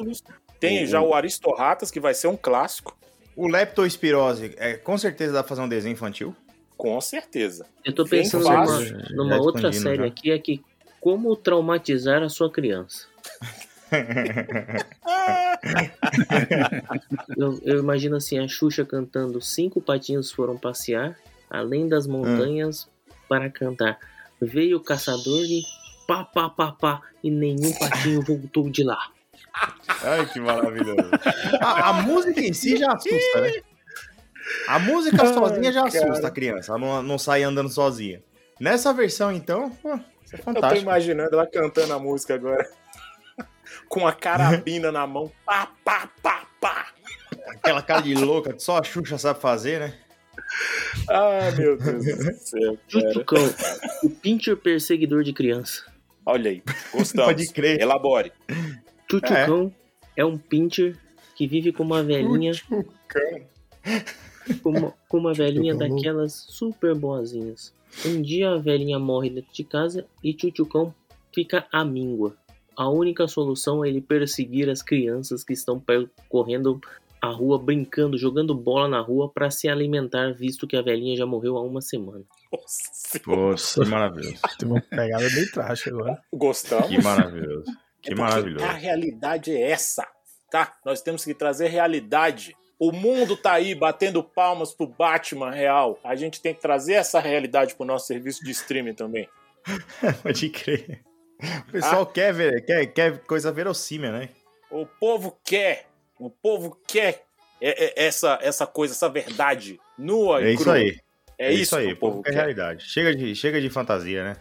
Tem O- já o Aristorratas, que vai ser um clássico, O leptospirose, é, com certeza dá pra fazer um desenho infantil. com certeza. Eu tô pensando numa, fácil. numa outra série já. aqui, é que como traumatizar a sua criança. Eu, eu imagino assim, a Xuxa cantando Cinco patinhos foram passear, além das montanhas, para cantar. Veio o caçador e pá, pá, pá, pá, e nenhum patinho voltou de lá. Ai, que maravilhoso. A, a música em si já assusta, né? A música sozinha já assusta a criança. Ela não, não sai andando sozinha. Nessa versão, então, pô, é Eu tô fantástico. imaginando ela cantando a música agora. Com a carabina na mão. Pá, pá, pá, pá. Aquela cara de louca que só a Xuxa sabe fazer, né? Ah, meu Deus do céu, cara. O pincher perseguidor de criança. Olha aí, gostamos. Pode crer. Elabore. Chuchucão é. um pincher que vive com uma velhinha, com uma, com uma velhinha daquelas super boazinhas. Um dia a velhinha morre dentro de casa e Chuchucão fica à míngua. A única solução é ele perseguir as crianças que estão percorrendo a rua, brincando, jogando bola na rua para se alimentar, visto que a velhinha já morreu há uma semana. Nossa, que maravilhoso. Tem uma pegada bem trágica agora. Gostamos. Que maravilhoso. Que É maravilhoso. A realidade é essa, tá? Nós temos que trazer realidade. O mundo tá aí batendo palmas pro Batman real. A gente tem que trazer essa realidade pro nosso serviço de streaming também. Pode crer. O pessoal quer ver, quer, quer coisa verossímil, né? O povo quer, o povo quer é- é- essa, essa coisa, essa verdade nua e É isso crua. aí. É, isso aí. o povo quer quer. realidade. Chega de, chega de fantasia, né?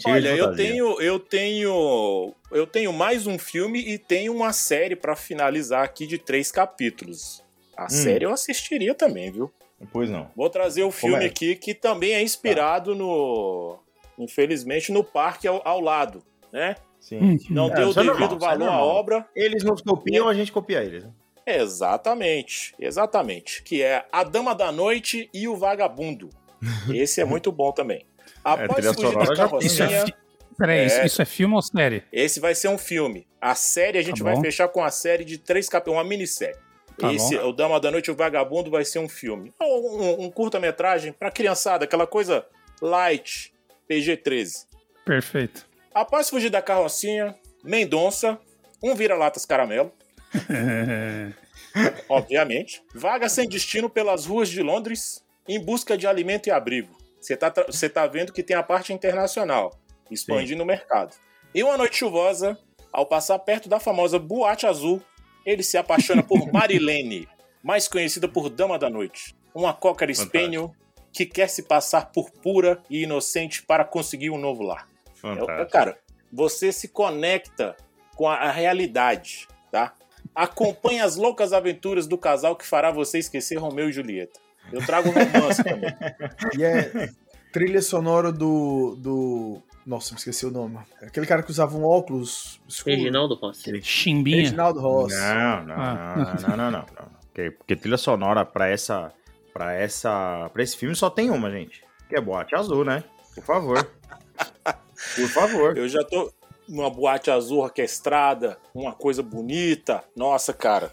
Chega Olha, eu tenho, eu tenho, eu tenho mais um filme e tenho uma série pra finalizar aqui de três capítulos. A Hum. série eu assistiria também, viu? Pois não. Vou trazer o filme é? aqui que também é inspirado no, infelizmente, no parque ao, ao lado, né? Sim. Não É, deu o é devido normal, é valor à normal. obra. Eles nos copiam, a gente copia eles. né? Exatamente, exatamente. Que é A Dama da Noite e o Vagabundo. Esse é muito bom também. Após trilha fugir da é, carrocinha, fi... Peraí, isso, É. isso é filme ou série? esse vai ser um filme. A série a gente Tá vai bom. fechar com a série de três capítulos, uma minissérie. Tá esse, O Dama da Noite e o Vagabundo vai ser um filme. Um, um- um curta-metragem pra criançada, aquela coisa light, PG-13. Perfeito. Após fugir da carrocinha, Mendonça, um vira-latas caramelo, obviamente, vaga sem destino pelas ruas de Londres em busca de alimento e abrigo. Você tá, você tá vendo que tem a parte internacional, expandindo o mercado. E uma noite chuvosa, ao passar perto da famosa Boate Azul, ele se apaixona por Marilene, mais conhecida por Dama da Noite. Uma cocker spaniel que quer se passar por pura e inocente para conseguir um novo lar. É, cara, você se conecta com a, a realidade, tá? Acompanhe as loucas aventuras do casal que fará você esquecer Romeu e Julieta. Eu trago romance também. E é trilha sonora do. do. Nossa, me esqueci o nome. Aquele cara que usava um óculos escuro. Reginaldo Rossi. Chimbinha. Reginaldo Rossi. Não, não, Ah. não, não, não, não, não. Porque, porque trilha sonora pra essa. para essa. para esse filme só tem uma, gente. Que é boate azul, né? Por favor. Por favor. Eu já tô numa boate azul orquestrada, uma coisa bonita. Nossa, cara.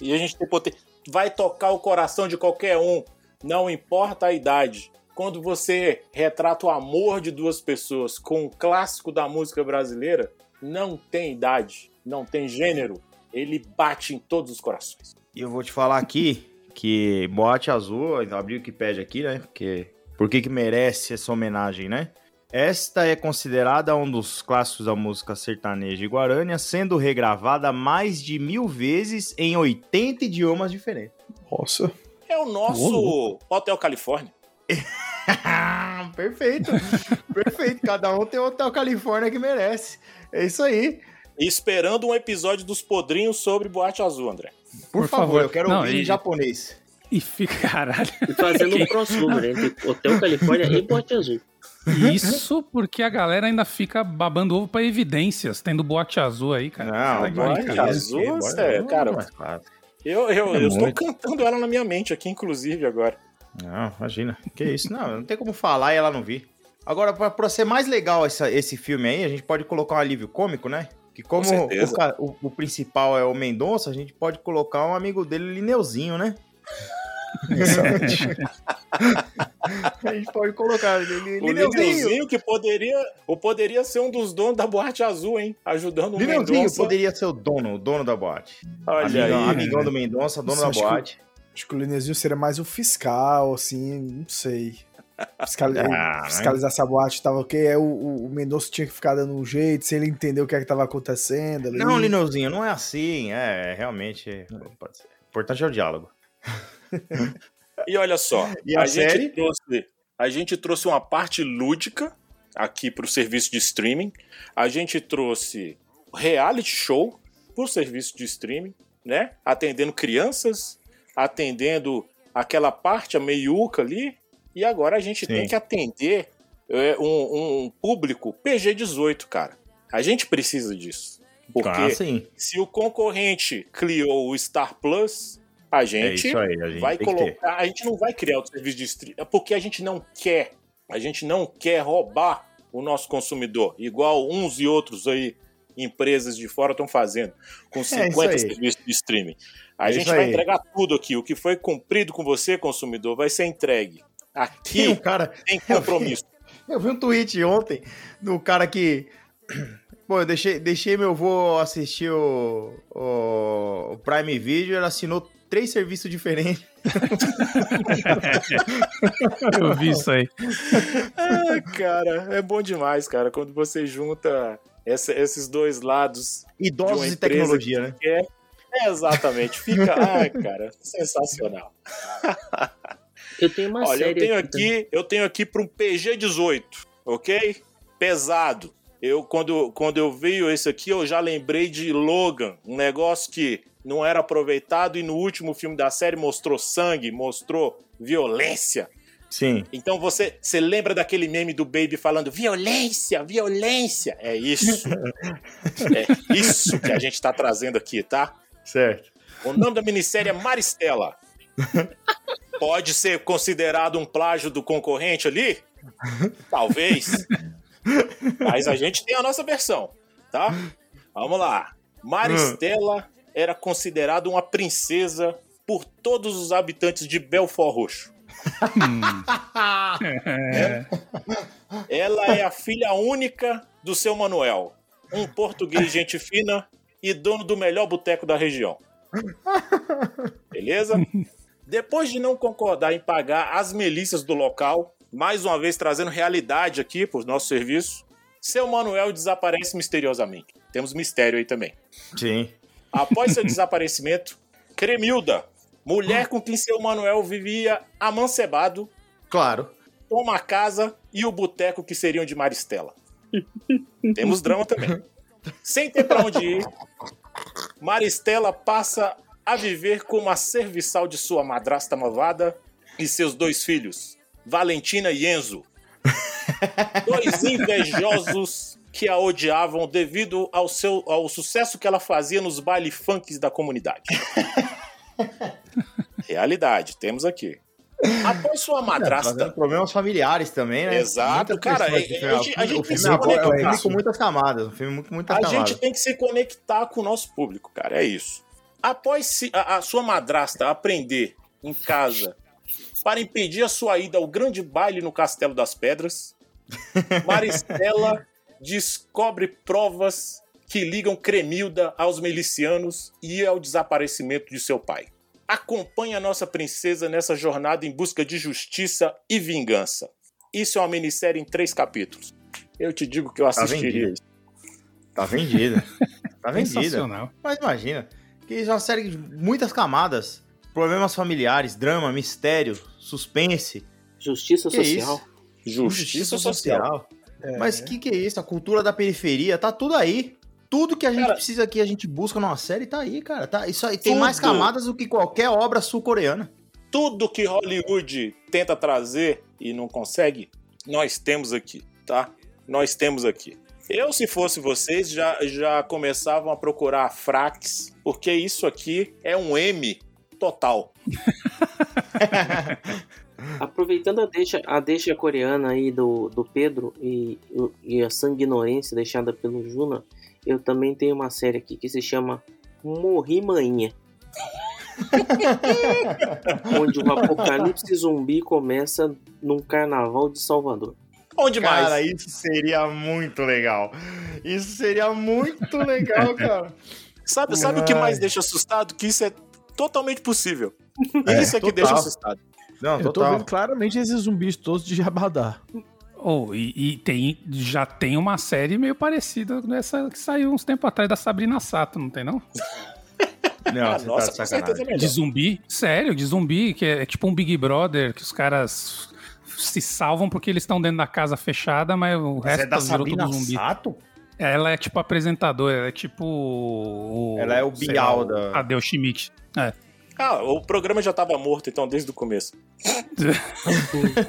E a gente tem poder. Vai tocar o coração de qualquer um. Não importa a idade. Quando você retrata o amor de duas pessoas com um clássico da música brasileira, não tem idade, não tem gênero. Ele bate em todos os corações. E eu vou te falar aqui que Boate Azul, abri o que pede aqui, né? Porque por que merece essa homenagem, né? Esta é considerada um dos clássicos da música sertaneja e guarânia, sendo regravada mais de mil vezes em 80 idiomas diferentes. Nossa. É o nosso Hotel Califórnia. Perfeito, perfeito. Cada um tem o Hotel Califórnia que merece. É isso aí. Esperando um episódio dos podrinhos sobre Boate Azul, André. Por, Por favor, favor. eu quero Não, ouvir e- em japonês. E fica, caralho. E fazendo um crossover entre Hotel Califórnia e Bote Azul. Isso porque a galera ainda fica babando ovo pra evidências, tendo boate azul aí, cara. Não, Vai, Boate cara. Azul, Azul, Boate é, Azul, cara. Eu, eu, É eu estou cantando ela na minha mente aqui, inclusive, agora. Não, imagina. Que isso? Não, não tem como falar e ela não vir. Agora, pra, pra ser mais legal essa- esse filme aí, a gente pode colocar um alívio cômico, né? Que como Com o, o- o principal é o Mendonça, a gente pode colocar um amigo dele, Lineuzinho, né? A gente pode colocar ele, O Lineuzinho que poderia, ou poderia ser um dos donos da Boate Azul, hein? Ajudando o Lineuzinho Mendonça. poderia ser o dono, o dono da boate. Olha amigão, aí. amigão do Mendonça, dono da acho que- boate. Acho que o Linezinho seria mais o fiscal, assim, não sei. Fiscali Ah, fiscalizar se a boate tava ok. É o, o, o Mendonça tinha que ficar dando um jeito, se ele entendeu o que é que tava acontecendo. Ali. Não, Lineuzinho, não é assim. É, realmente. Pode ser. O importante é o diálogo. E olha só, E a a, gente trouxe, a gente trouxe uma parte lúdica aqui para o serviço de streaming. A gente trouxe reality show para o serviço de streaming, né? Atendendo crianças, atendendo aquela parte, a meiuca ali. E agora a gente Sim. tem que atender é, um, um público PG-18, cara. A gente precisa disso. Porque Ah, sim. se o concorrente criou o Star Plus, a É gente isso aí. A gente vai colocar. A gente não vai criar o serviço de streaming. É porque a gente não quer. A gente não quer roubar o nosso consumidor, igual uns e outros aí, empresas de fora estão fazendo, com É isso 50 aí. serviços de streaming. A É gente vai aí. entregar tudo aqui. O que foi cumprido com você, consumidor, vai ser entregue. Tem um Aqui cara. tem compromisso. Eu vi um tweet ontem do cara que. Pô, eu deixei, deixei meu avô assistir o, o, o Prime Video, ele assinou três serviços diferentes. Eu vi isso aí. Ai, cara, é bom demais, cara, quando você junta essa- esses dois lados de Idosos uma e empresa tecnologia, né? que é, é exatamente, fica, ai, cara, sensacional. Eu tenho uma Olha, eu série tenho também. aqui, eu tenho aqui para um PG18, ok? Pesado. Eu quando, quando eu vi esse aqui, eu já lembrei de Logan, um negócio que não era aproveitado e no último filme da série mostrou sangue, mostrou violência. Sim. Então você, você lembra daquele meme do Baby falando violência, violência? É isso. é isso que a gente tá trazendo aqui, tá? Certo. O nome da minissérie é Maristela. Pode ser considerado um plágio do concorrente ali? Talvez. Mas a gente tem a nossa versão, tá? Vamos lá. Maristela era considerada uma princesa por todos os habitantes de Belfort Roxo. Ela é a filha única do seu Manuel, um português gente fina e dono do melhor boteco da região. Beleza? Depois de não concordar em pagar as milícias do local, mais uma vez trazendo realidade aqui para o nosso serviço, seu Manuel desaparece misteriosamente. Temos mistério aí também. Sim. Após seu desaparecimento, Cremilda, mulher com quem seu Manuel vivia amancebado, Claro. toma a casa e o boteco que seriam de Maristela. Temos drama também. Sem ter pra onde ir, Maristela passa a viver como a serviçal de sua madrasta malvada e seus dois filhos, Valentina e Enzo. Dois invejosos que a odiavam devido ao, seu, ao sucesso que ela fazia nos baile funks da comunidade. Realidade, temos aqui. Após sua madrasta Trazendo problemas familiares também, né? Exato, Muita cara, de a gente- a gente o tem filme que é se é um conectar. filme com muitas camadas. Um filme com muitas A camadas. gente tem que se conectar com o nosso público, cara. É isso. Após se- a, a sua madrasta aprender em casa para impedir a sua ida ao grande baile no Castelo das Pedras, Maristela descobre provas que ligam Cremilda aos milicianos e ao desaparecimento de seu pai. Acompanhe a nossa princesa nessa jornada em busca de justiça e vingança. Isso é uma minissérie em três capítulos. Eu te digo que eu assistiria vendido. isso. Tá vendida. Tá vendida. Sensacional. Mas imagina, que isso é uma série de muitas camadas. Problemas familiares, drama, mistério, suspense, Justiça Que social. Justiça social. Mas que que é isso? A cultura da periferia, tá tudo aí. Tudo que a gente Cara- precisa aqui, a gente busca numa série, tá aí, cara. Tá, isso aí tem Tudo. mais camadas do que qualquer obra sul-coreana. Tudo que Hollywood tenta trazer e não consegue, nós temos aqui, tá? Nós temos aqui. Eu, se fosse vocês, já, já começavam a procurar fraques, porque isso aqui é um M total. Aproveitando a deixa, a deixa coreana aí do, do Pedro e, e a sanguinolência deixada pelo Juna, eu também tenho uma série aqui que se chama Morri Manhã. onde o apocalipse zumbi começa num carnaval de Salvador. Onde mais? Cara, isso seria muito legal. Isso seria muito legal, cara. Sabe, sabe o que Ai. mais deixa assustado? Que isso é totalmente possível. É, isso é que total. deixa assustado. Não, Eu tô total. vendo claramente esses zumbis todos de Jabadá. Oh, e, e tem, já tem uma série meio parecida nessa que saiu uns tempos atrás da Sabrina Sato, não tem não? Não, Ah, você nossa, tá de é. De zumbi? Sério, de zumbi, que é, é tipo um Big Brother, que os caras se salvam porque eles estão dentro da casa fechada, mas o Mas resto é da virou Sabrina zumbi. Sato? Ela é tipo apresentadora, ela é tipo o... Ela é o Bial da- Tadeu Schmidt. É. Ah, o programa já tava morto, então, desde o começo.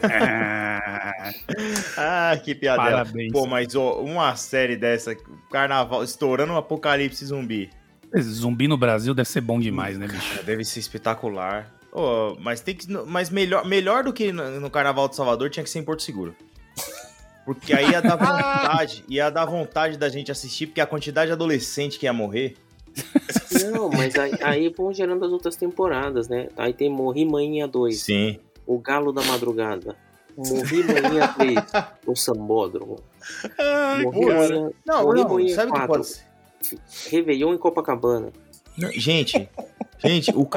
Ah, Ah, que piadela. Parabéns. Pô, mas ó, uma série dessa, carnaval, estourando um apocalipse zumbi. zumbi no Brasil deve ser bom demais, né, bicho? Deve ser espetacular. Ô, mas tem que. Mas melhor, melhor do que no, no Carnaval de Salvador tinha que ser em Porto Seguro. Porque aí ia dar vontade, ia dar vontade da gente assistir, porque a quantidade de adolescente que ia morrer. Não, mas aí, aí vão gerando as outras temporadas, né? Aí tem Morri Manhã 2, Sim. O Galo da Madrugada. Morri Manhã 3, O Sambódromo. Morri Manhã, Não, Morri não, Manhã sabe o que 4, pode ser? Réveillon em Copacabana. Gente, gente, o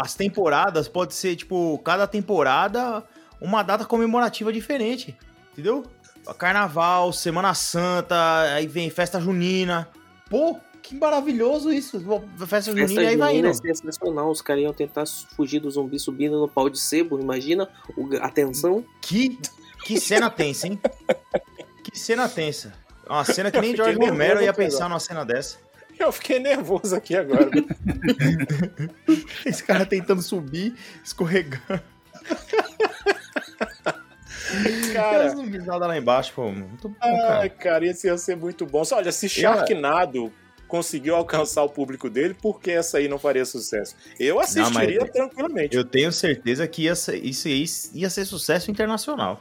as temporadas pode ser, tipo, cada temporada uma data comemorativa diferente. Entendeu? Carnaval, Semana Santa, aí vem festa junina. Pô, que maravilhoso isso. Festa junina Festa e aí vai indo. é sensacional. Os caras iam tentar fugir do zumbi subindo no pau de sebo. Imagina a tensão. Que, que cena tensa, hein? Que cena tensa. Uma cena que nem George Romero ia pensar numa cena dessa. Eu fiquei nervoso aqui agora. Esse cara tentando subir, escorregando. Cara, zumbizada lá embaixo, pô. Muito bom, Ai, cara. cara, isso ia ser muito bom. Olha, se Sharknado conseguiu alcançar o público dele, por que essa aí não faria sucesso? Eu assistiria mas- tranquilamente. Eu tenho certeza que ia ser, isso aí ia ser sucesso internacional.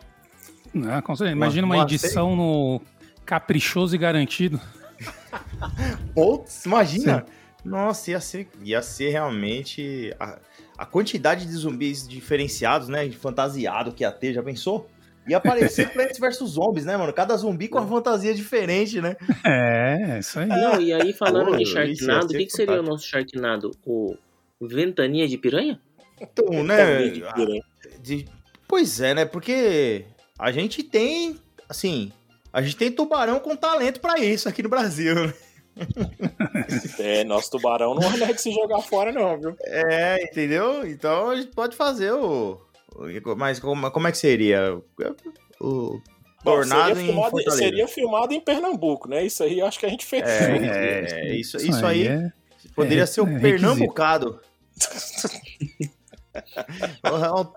Não, com certeza. Imagina uma uma edição no Caprichoso e Garantido. Putz, imagina. Nossa, ia ser, ia ser realmente a, a quantidade de zumbis diferenciados, né? Fantasiado que ia ter, já pensou? Ia aparecer Plants vs Zombies, né, mano? Cada zumbi com uma fantasia diferente, né? É, isso aí. Não, e aí falando Pô, de Sharknado, o que, que seria o nosso Sharknado? O Ventania de Piranha? Então, né? de piranha. de- Pois é, né? Porque a gente tem, assim, a gente tem tubarão com talento pra isso aqui no Brasil. né? É, nosso tubarão não é de se jogar fora, não, viu? É, entendeu? Então a gente pode fazer o. o- Mas como, como é que seria? O Bom, tornado seria, em filmado, Fortaleza. seria filmado em Pernambuco, né? Isso aí acho que a gente fez. É, é, isso, isso aí é- poderia é- ser o é requisito. Pernambucado.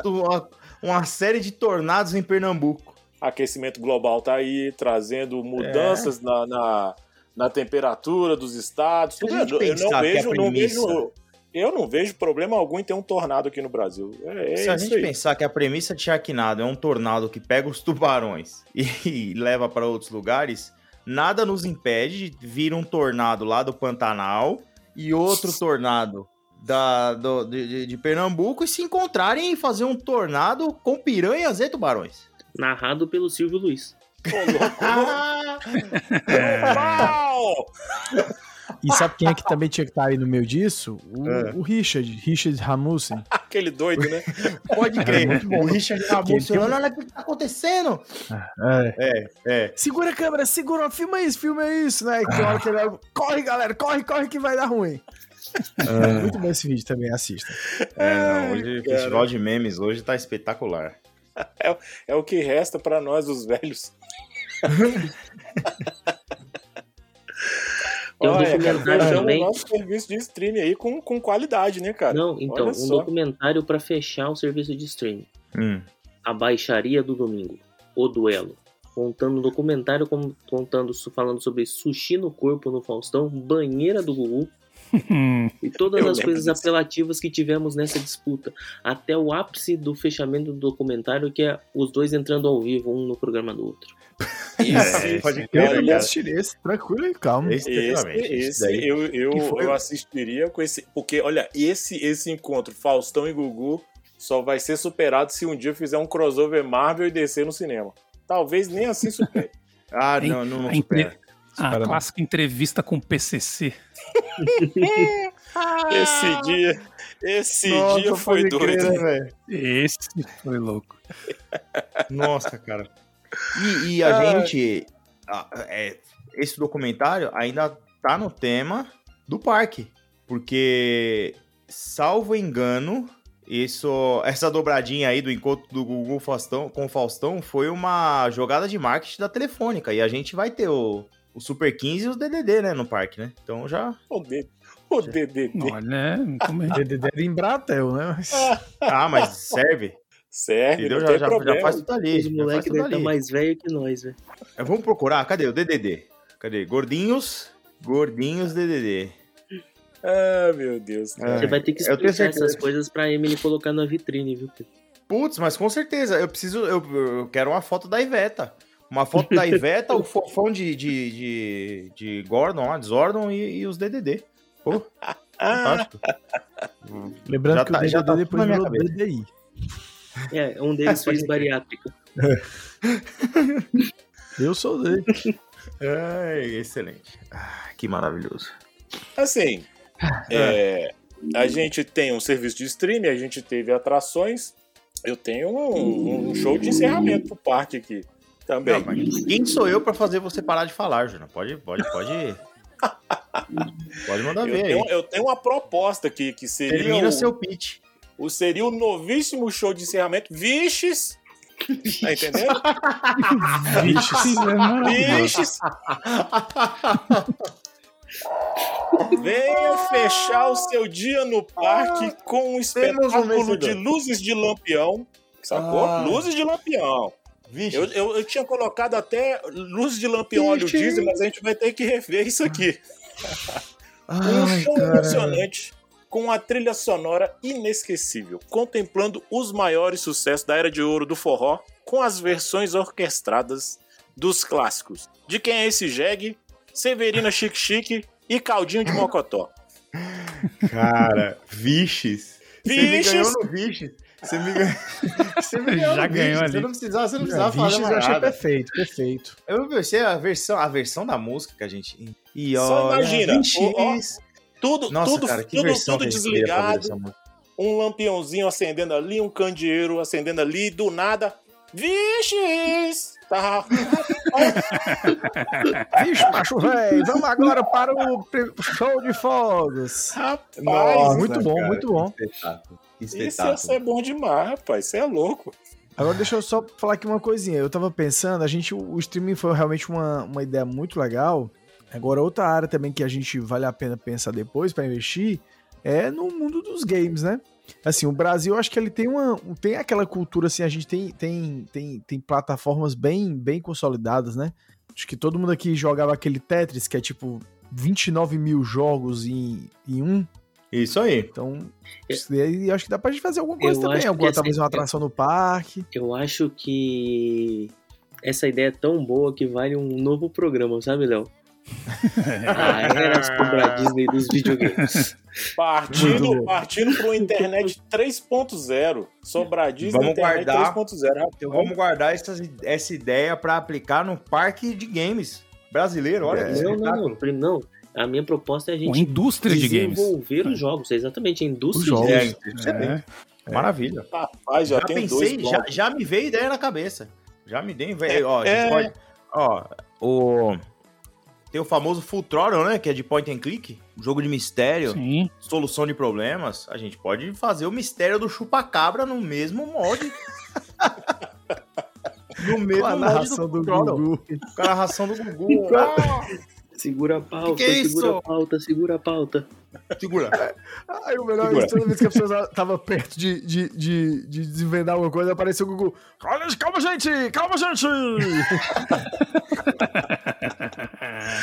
uma, uma série de tornados em Pernambuco. Aquecimento global tá aí, trazendo mudanças na, na, na temperatura dos estados. Tudo. Eu, não vejo, não vejo. Eu não vejo problema algum em ter um tornado aqui no Brasil. É, é Se a isso gente aí. pensar que a premissa de Sharknado é um tornado que pega os tubarões e, leva para outros lugares, nada nos impede de vir um tornado lá do Pantanal e outro tornado da, do- de, de- de Pernambuco e se encontrarem e fazer um tornado com piranhas e tubarões. Narrado pelo Silvio Luiz. Ô, louco, Ah, Uau! E sabe quem é que também tinha que estar aí no meio disso? O, É. o Richard, Richard Ramussen. Aquele doido, né? Pode crer. muito bom. O Richard Aquele falando, olha o que tá acontecendo. É. É, é. Segura a câmera, segura, filma isso, filma isso, né? Que hora que ele... Corre, galera, corre, corre que vai dar ruim. Muito bom esse vídeo também, assista. É, não, hoje o cara. festival de memes hoje tá espetacular. É o que resta pra nós, os velhos. Tem um Olha, cara, documentário fechamos também. o nosso serviço de streaming aí com, com qualidade, né, cara? Não, então, Olha um só. documentário pra fechar o serviço de streaming. Hum. A Baixaria do Domingo. O Duelo. Contando um documentário contando, falando sobre sushi no corpo no Faustão, banheira do Gugu e todas Eu as coisas disso. apelativas que tivemos nessa disputa. Até o ápice do fechamento do documentário, que é os dois entrando ao vivo, um no programa do outro. É, pode Eu crer, também cara. tranquilo e calmo. Esse, Esse, eu, eu, eu assistiria com esse. Porque, olha, esse, esse encontro, Faustão e Gugu, só vai ser superado se um dia fizer um crossover Marvel e descer no cinema. Talvez nem assim supere. Ah, não, não, não a, supera. a não. clássica entrevista com o PCC. esse dia. Esse Nossa, dia foi pode crer, doido. né, velho? Esse foi louco. Nossa, cara. E, e a gente. ah, é, esse documentário ainda tá no tema do parque. Porque, salvo engano, isso, essa dobradinha aí do encontro do Gugu Faustão, com o Faustão foi uma jogada de marketing da Telefônica. E a gente vai ter o, o Super 15 e os DDD, né, no parque, né? Então já. O, D, o DDD. Olha, como é. DDD era em Bratel, né? Mas- Ah, mas serve. Serve, Entendeu? não Já, tem já, problema. já faz tudo ali. Os moleques devem estar ali. mais velho que nós, velho. É, Vamos procurar. Cadê o DDD? Cadê? Gordinhos. Gordinhos DDD. Ah, meu Deus. cara. Você vai ter que É, eu tenho explicar essas coisas pra Emily colocar na vitrine, viu? Putz, mas com certeza. Eu preciso. Eu, eu quero uma foto da Iveta. Uma foto da Iveta, o fofão de, de, de, de Gordon lá, de Zordon e, e os DDD. Pô, fantástico. Lembrando Já que tá- o já DDD tá depois na minha virou cabeça. DDI. É, um deles fez bariátrica. Eu sou dele. Ai, excelente. Ah, que maravilhoso. Assim, é, a gente tem um serviço de streaming, a gente teve atrações. Eu tenho um, um show de encerramento pro parque aqui também. Não, quem sou eu pra fazer você parar de falar, Júnior? Pode, pode, pode. pode mandar eu, ver aí. tenho, eu tenho uma proposta aqui que seria Termina o, seu pitch. o- seria o novíssimo show de encerramento. Viches! Tá entendendo? Vixe, é maravilhoso. Viches! Venha fechar o seu dia no parque com um espetáculo vencedor. de luzes de lampião. Sacou? Ah. Luzes de lampião. Vixe. Eu, eu, eu tinha colocado até luzes de lampião óleo diesel, mas a gente vai ter que rever isso aqui. Um show cara. emocionante com uma trilha sonora inesquecível, contemplando os maiores sucessos da era de ouro do forró com as versões orquestradas dos clássicos. De quem é esse jegue? Severina Chique Chique e Caldinho de Mocotó. Cara, viches. Você me ganhou no Vixe. Você me ganhou. Você me ganhou Já ganhou ali. Você não precisava, você não precisava Vixe, mais eu achei perfeito, perfeito. Eu pensei a versão, a versão da música que a gente. E Só olha, imagina, 20x. o- ó, tudo, Nossa, tudo, cara, que tudo, tudo desligado, um lampiãozinho acendendo ali, um candeeiro acendendo ali, do nada. Vixe! Tá. Vixe, macho velho, vamos agora para o show de fogos. Rapaz, Nossa, muito bom, cara, muito bom. Que espetáculo. Isso ser bom demais, rapaz. Isso é louco. Agora deixa eu só falar aqui uma coisinha. Eu tava pensando, a gente, o streaming foi realmente uma, uma ideia muito legal. Agora, outra área também que a gente vale a pena pensar depois para investir é no mundo dos games, né? Assim, o Brasil, eu acho que ele tem uma tem aquela cultura assim, a gente tem tem tem, tem plataformas bem bem consolidadas, né? Acho que todo mundo aqui jogava aquele Tetris, que é tipo 29 mil jogos em, em um. Isso aí. Então, isso daí, eu acho que dá pra gente fazer alguma coisa Eu também. Alguma, talvez uma atração no parque. Eu acho que essa ideia é tão boa que vale um novo programa, sabe, Léo? A era sobre a Disney dos videogames. Partindo, partindo uma internet 3.0. Sobradiz Vamos internet guardar. 3.0. rapaz. Então vamos guardar essa, essa ideia para aplicar no parque de games brasileiro. Olha É. que Não, não, Não. A minha proposta é a Uma gente indústria de games. desenvolver os jogos. Exatamente, a indústria Os jogos. de É, games. excelente. Maravilha. Rapaz, já, Já, tem pensei, dois já, já me veio ideia na cabeça. Já me dei, velho. Ó, a gente é. pode. Ó, o. Tem o famoso Full Throttle, né? Que é de point and click. Jogo de mistério, Sim. solução de problemas. A gente pode fazer o mistério do chupacabra no mesmo molde. no mesmo Com a molde narração do Throttle. Gugu. Com a narração do Gugu. Ah, Segura a pauta, Que que é segura a pauta, segura a pauta. segura. Aí o melhor é Segura. isso, toda vez que a pessoa tava perto de, de, de, de desvendar alguma coisa, apareceu o Gugu. Calma, calma, gente! Calma, gente!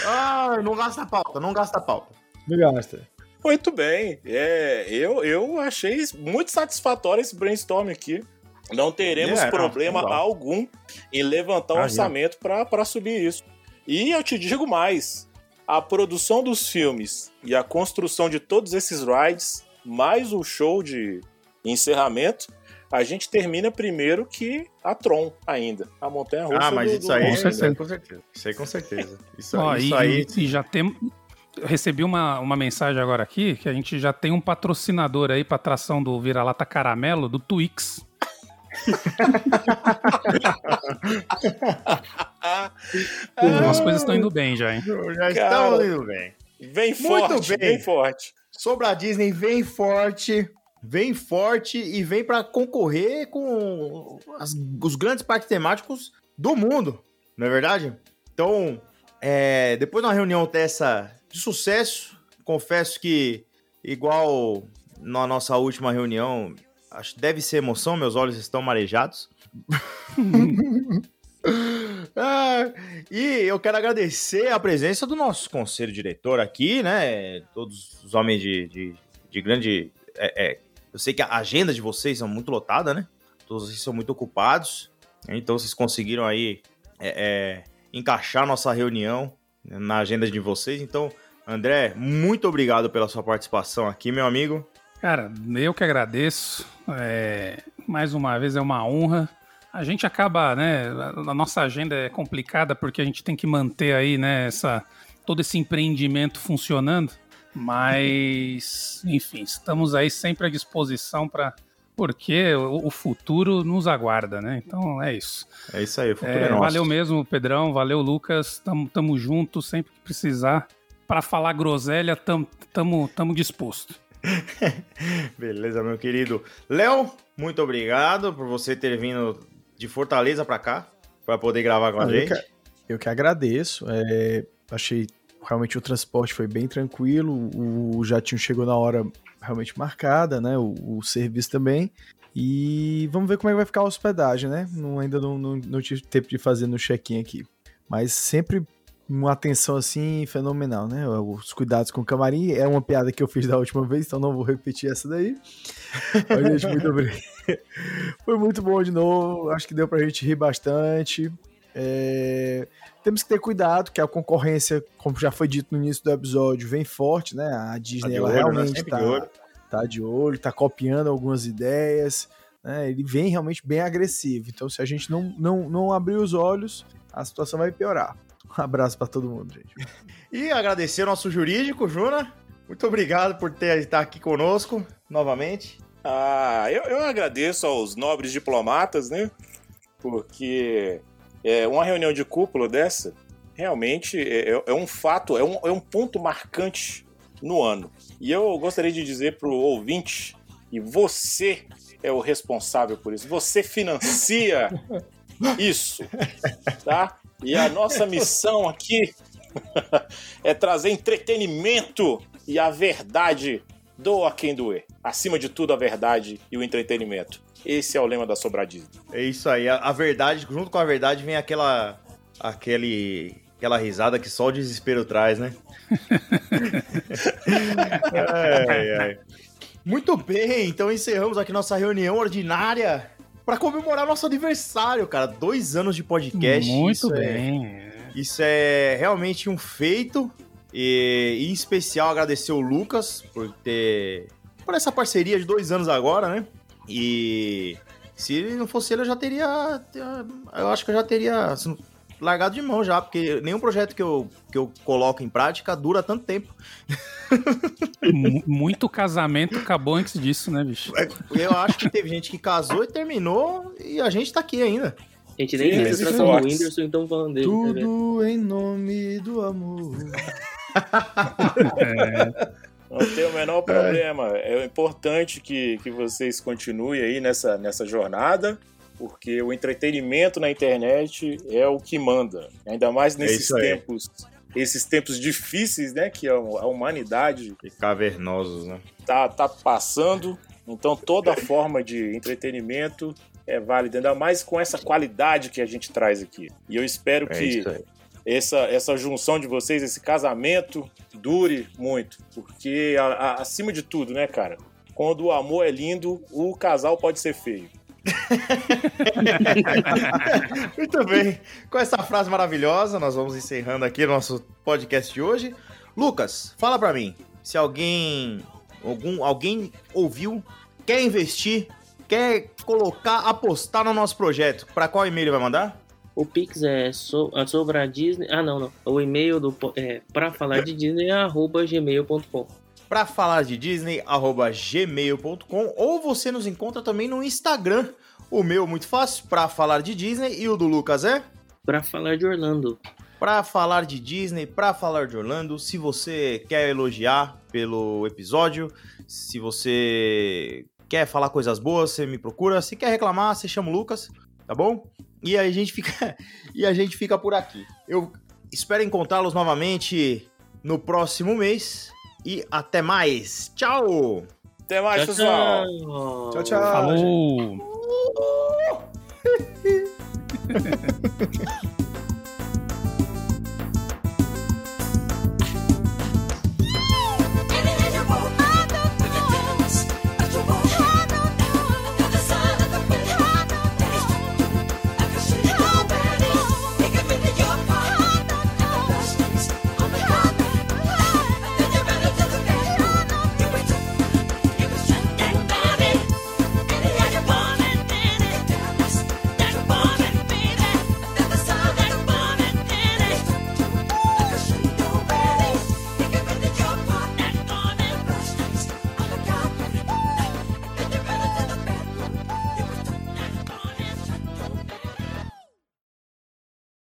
Ah, não gasta pauta, não gasta pauta. Não gasta. Muito bem. É, eu, eu achei muito satisfatório esse brainstorm aqui. Não teremos É, não, problema legal. algum em levantar um Imagina. orçamento para subir isso. E eu te digo mais: a produção dos filmes e a construção de todos esses rides, mais o show de encerramento, a gente termina primeiro que a Tron ainda. A montanha russa. Ah, mas do- isso do- aí, Com certeza. com certeza. Isso aí com certeza. Isso, Ó, isso e, aí. e já tem. Eu recebi uma, uma mensagem agora aqui que a gente já tem um patrocinador aí pra atração do Vira-Lata Caramelo, do Twix. As coisas estão indo bem já, hein? Já Cara. estamos indo bem. Vem Muito forte, bem. bem forte. Sobre a Disney, vem forte, vem forte e vem pra concorrer com as- os grandes parques temáticos do mundo, não é verdade? Então, é, depois de uma reunião dessa de sucesso, confesso que, igual na nossa última reunião, acho que deve ser emoção, meus olhos estão marejados. Ah, e eu quero agradecer a presença do nosso conselho diretor aqui, né? Todos os homens de, de, de grande. é, é, eu sei que a agenda de vocês são muito lotada, né? Todos vocês são muito ocupados. Então vocês conseguiram aí é, é, encaixar nossa reunião na agenda de vocês. Então, André, muito obrigado pela sua participação aqui, meu amigo. Cara, eu que agradeço. É, mais uma vez é uma honra. A gente acaba, né? A nossa agenda é complicada porque a gente tem que manter aí, né? Essa, todo esse empreendimento funcionando. Mas, enfim, estamos aí sempre à disposição para. Porque o, o futuro nos aguarda, né? Então é isso. É isso aí, o futuro É, é, nosso. valeu mesmo, Pedrão. Valeu, Lucas. Tamo, tamo junto sempre que precisar. Para falar groselha, tamo, tamo, tamo disposto. Beleza, meu querido. Léo, muito obrigado por você ter vindo de Fortaleza pra cá, pra poder gravar com a Ah, eu, gente. que, eu que agradeço. é, achei realmente o transporte foi bem tranquilo. O jatinho chegou na hora realmente marcada, né? O, o serviço também. E vamos ver como é que vai ficar a hospedagem, né? Não, ainda não, não, não tive tempo de fazer no check-in aqui. Mas sempre uma atenção assim fenomenal, né? Os cuidados com o camarim. É uma piada que eu fiz da última vez, então não vou repetir essa daí. Mas, gente, muito obrigado. Foi muito bom de novo. Acho que deu pra gente rir bastante. É, Temos que ter cuidado, que a concorrência, como já foi dito no início do episódio, vem forte, né? A Disney de ela olho, né? realmente Sempre tá, de olho. tá de olho, tá copiando algumas ideias, né? Ele vem realmente bem agressivo. Então, se a gente não, não, não abrir os olhos, a situação vai piorar. Um abraço pra todo mundo, gente. E agradecer ao nosso jurídico, Juna. Muito obrigado por ter estar aqui conosco novamente. Ah, eu, eu agradeço aos nobres diplomatas, né? Porque é, uma reunião de cúpula dessa realmente é, é- é um fato, é um, é um ponto marcante no ano. E eu gostaria de dizer para o ouvinte que você é o responsável por isso. Você financia isso, tá? E a nossa missão aqui é trazer entretenimento e a verdade doa quem doer. Acima de tudo, a verdade e o entretenimento. Esse é o lema da Sobradismo. É isso aí. A, a verdade, junto com a verdade, vem aquela. aquele. aquela risada que só o desespero traz, né? Ai, ai. Muito bem, então encerramos aqui nossa reunião ordinária para comemorar nosso aniversário, cara. Dois anos de podcast. Muito Isso é- bem. Isso é realmente um feito. E, em especial agradecer o Lucas por ter. por essa parceria de dois anos agora, né? E se não fosse ele, eu já teria. Eu acho que eu já teria largado de mão já, porque nenhum projeto que eu, que eu coloco em prática dura tanto tempo. Mu- Muito casamento acabou antes disso, né, bicho? Eu acho que teve gente que casou e terminou e a gente tá aqui ainda. A gente nem tratar o fortes. Whindersson, então falando dele. tá? Tudo em nome do amor. É, Não tem o menor problema. É importante que, que vocês continuem aí nessa, nessa jornada, porque o entretenimento na internet é o que manda. Ainda mais nesses isso aí. tempos, esses tempos difíceis, né, que a, humanidade Que cavernosos, né? tá, tá passando. Então toda forma de entretenimento é válida, ainda mais com essa qualidade que a gente traz aqui. E eu espero É que essa, essa junção de vocês, esse casamento, dure muito. Porque, a- a- acima de tudo, né, cara? Quando o amor é lindo, o casal pode ser feio. Muito bem. Com essa frase maravilhosa, nós vamos encerrando aqui o nosso podcast de hoje. Lucas, fala pra mim, se alguém algum alguém ouviu, quer investir, quer colocar, apostar no nosso projeto, pra qual e-mail vai mandar? O Pix é so, a sobra Disney. Ah, não, não. O e-mail do é pra falar de Disney é arroba gmail.com. Pra falar de Disney, arroba gmail.com ou você nos encontra também no Instagram. O meu muito fácil, pra falar de Disney e o do Lucas é Pra falar de Orlando. Pra falar de Disney, pra falar de Orlando. Se você quer elogiar pelo episódio, se você quer falar coisas boas, você me procura. Se quer reclamar, você chama o Lucas, tá bom? E a gente fica, e a gente fica por aqui. Eu espero encontrá-los novamente no próximo mês e até mais. Tchau. Até mais, Tchau, pessoal! tchau. Tchau, tchau. Falou!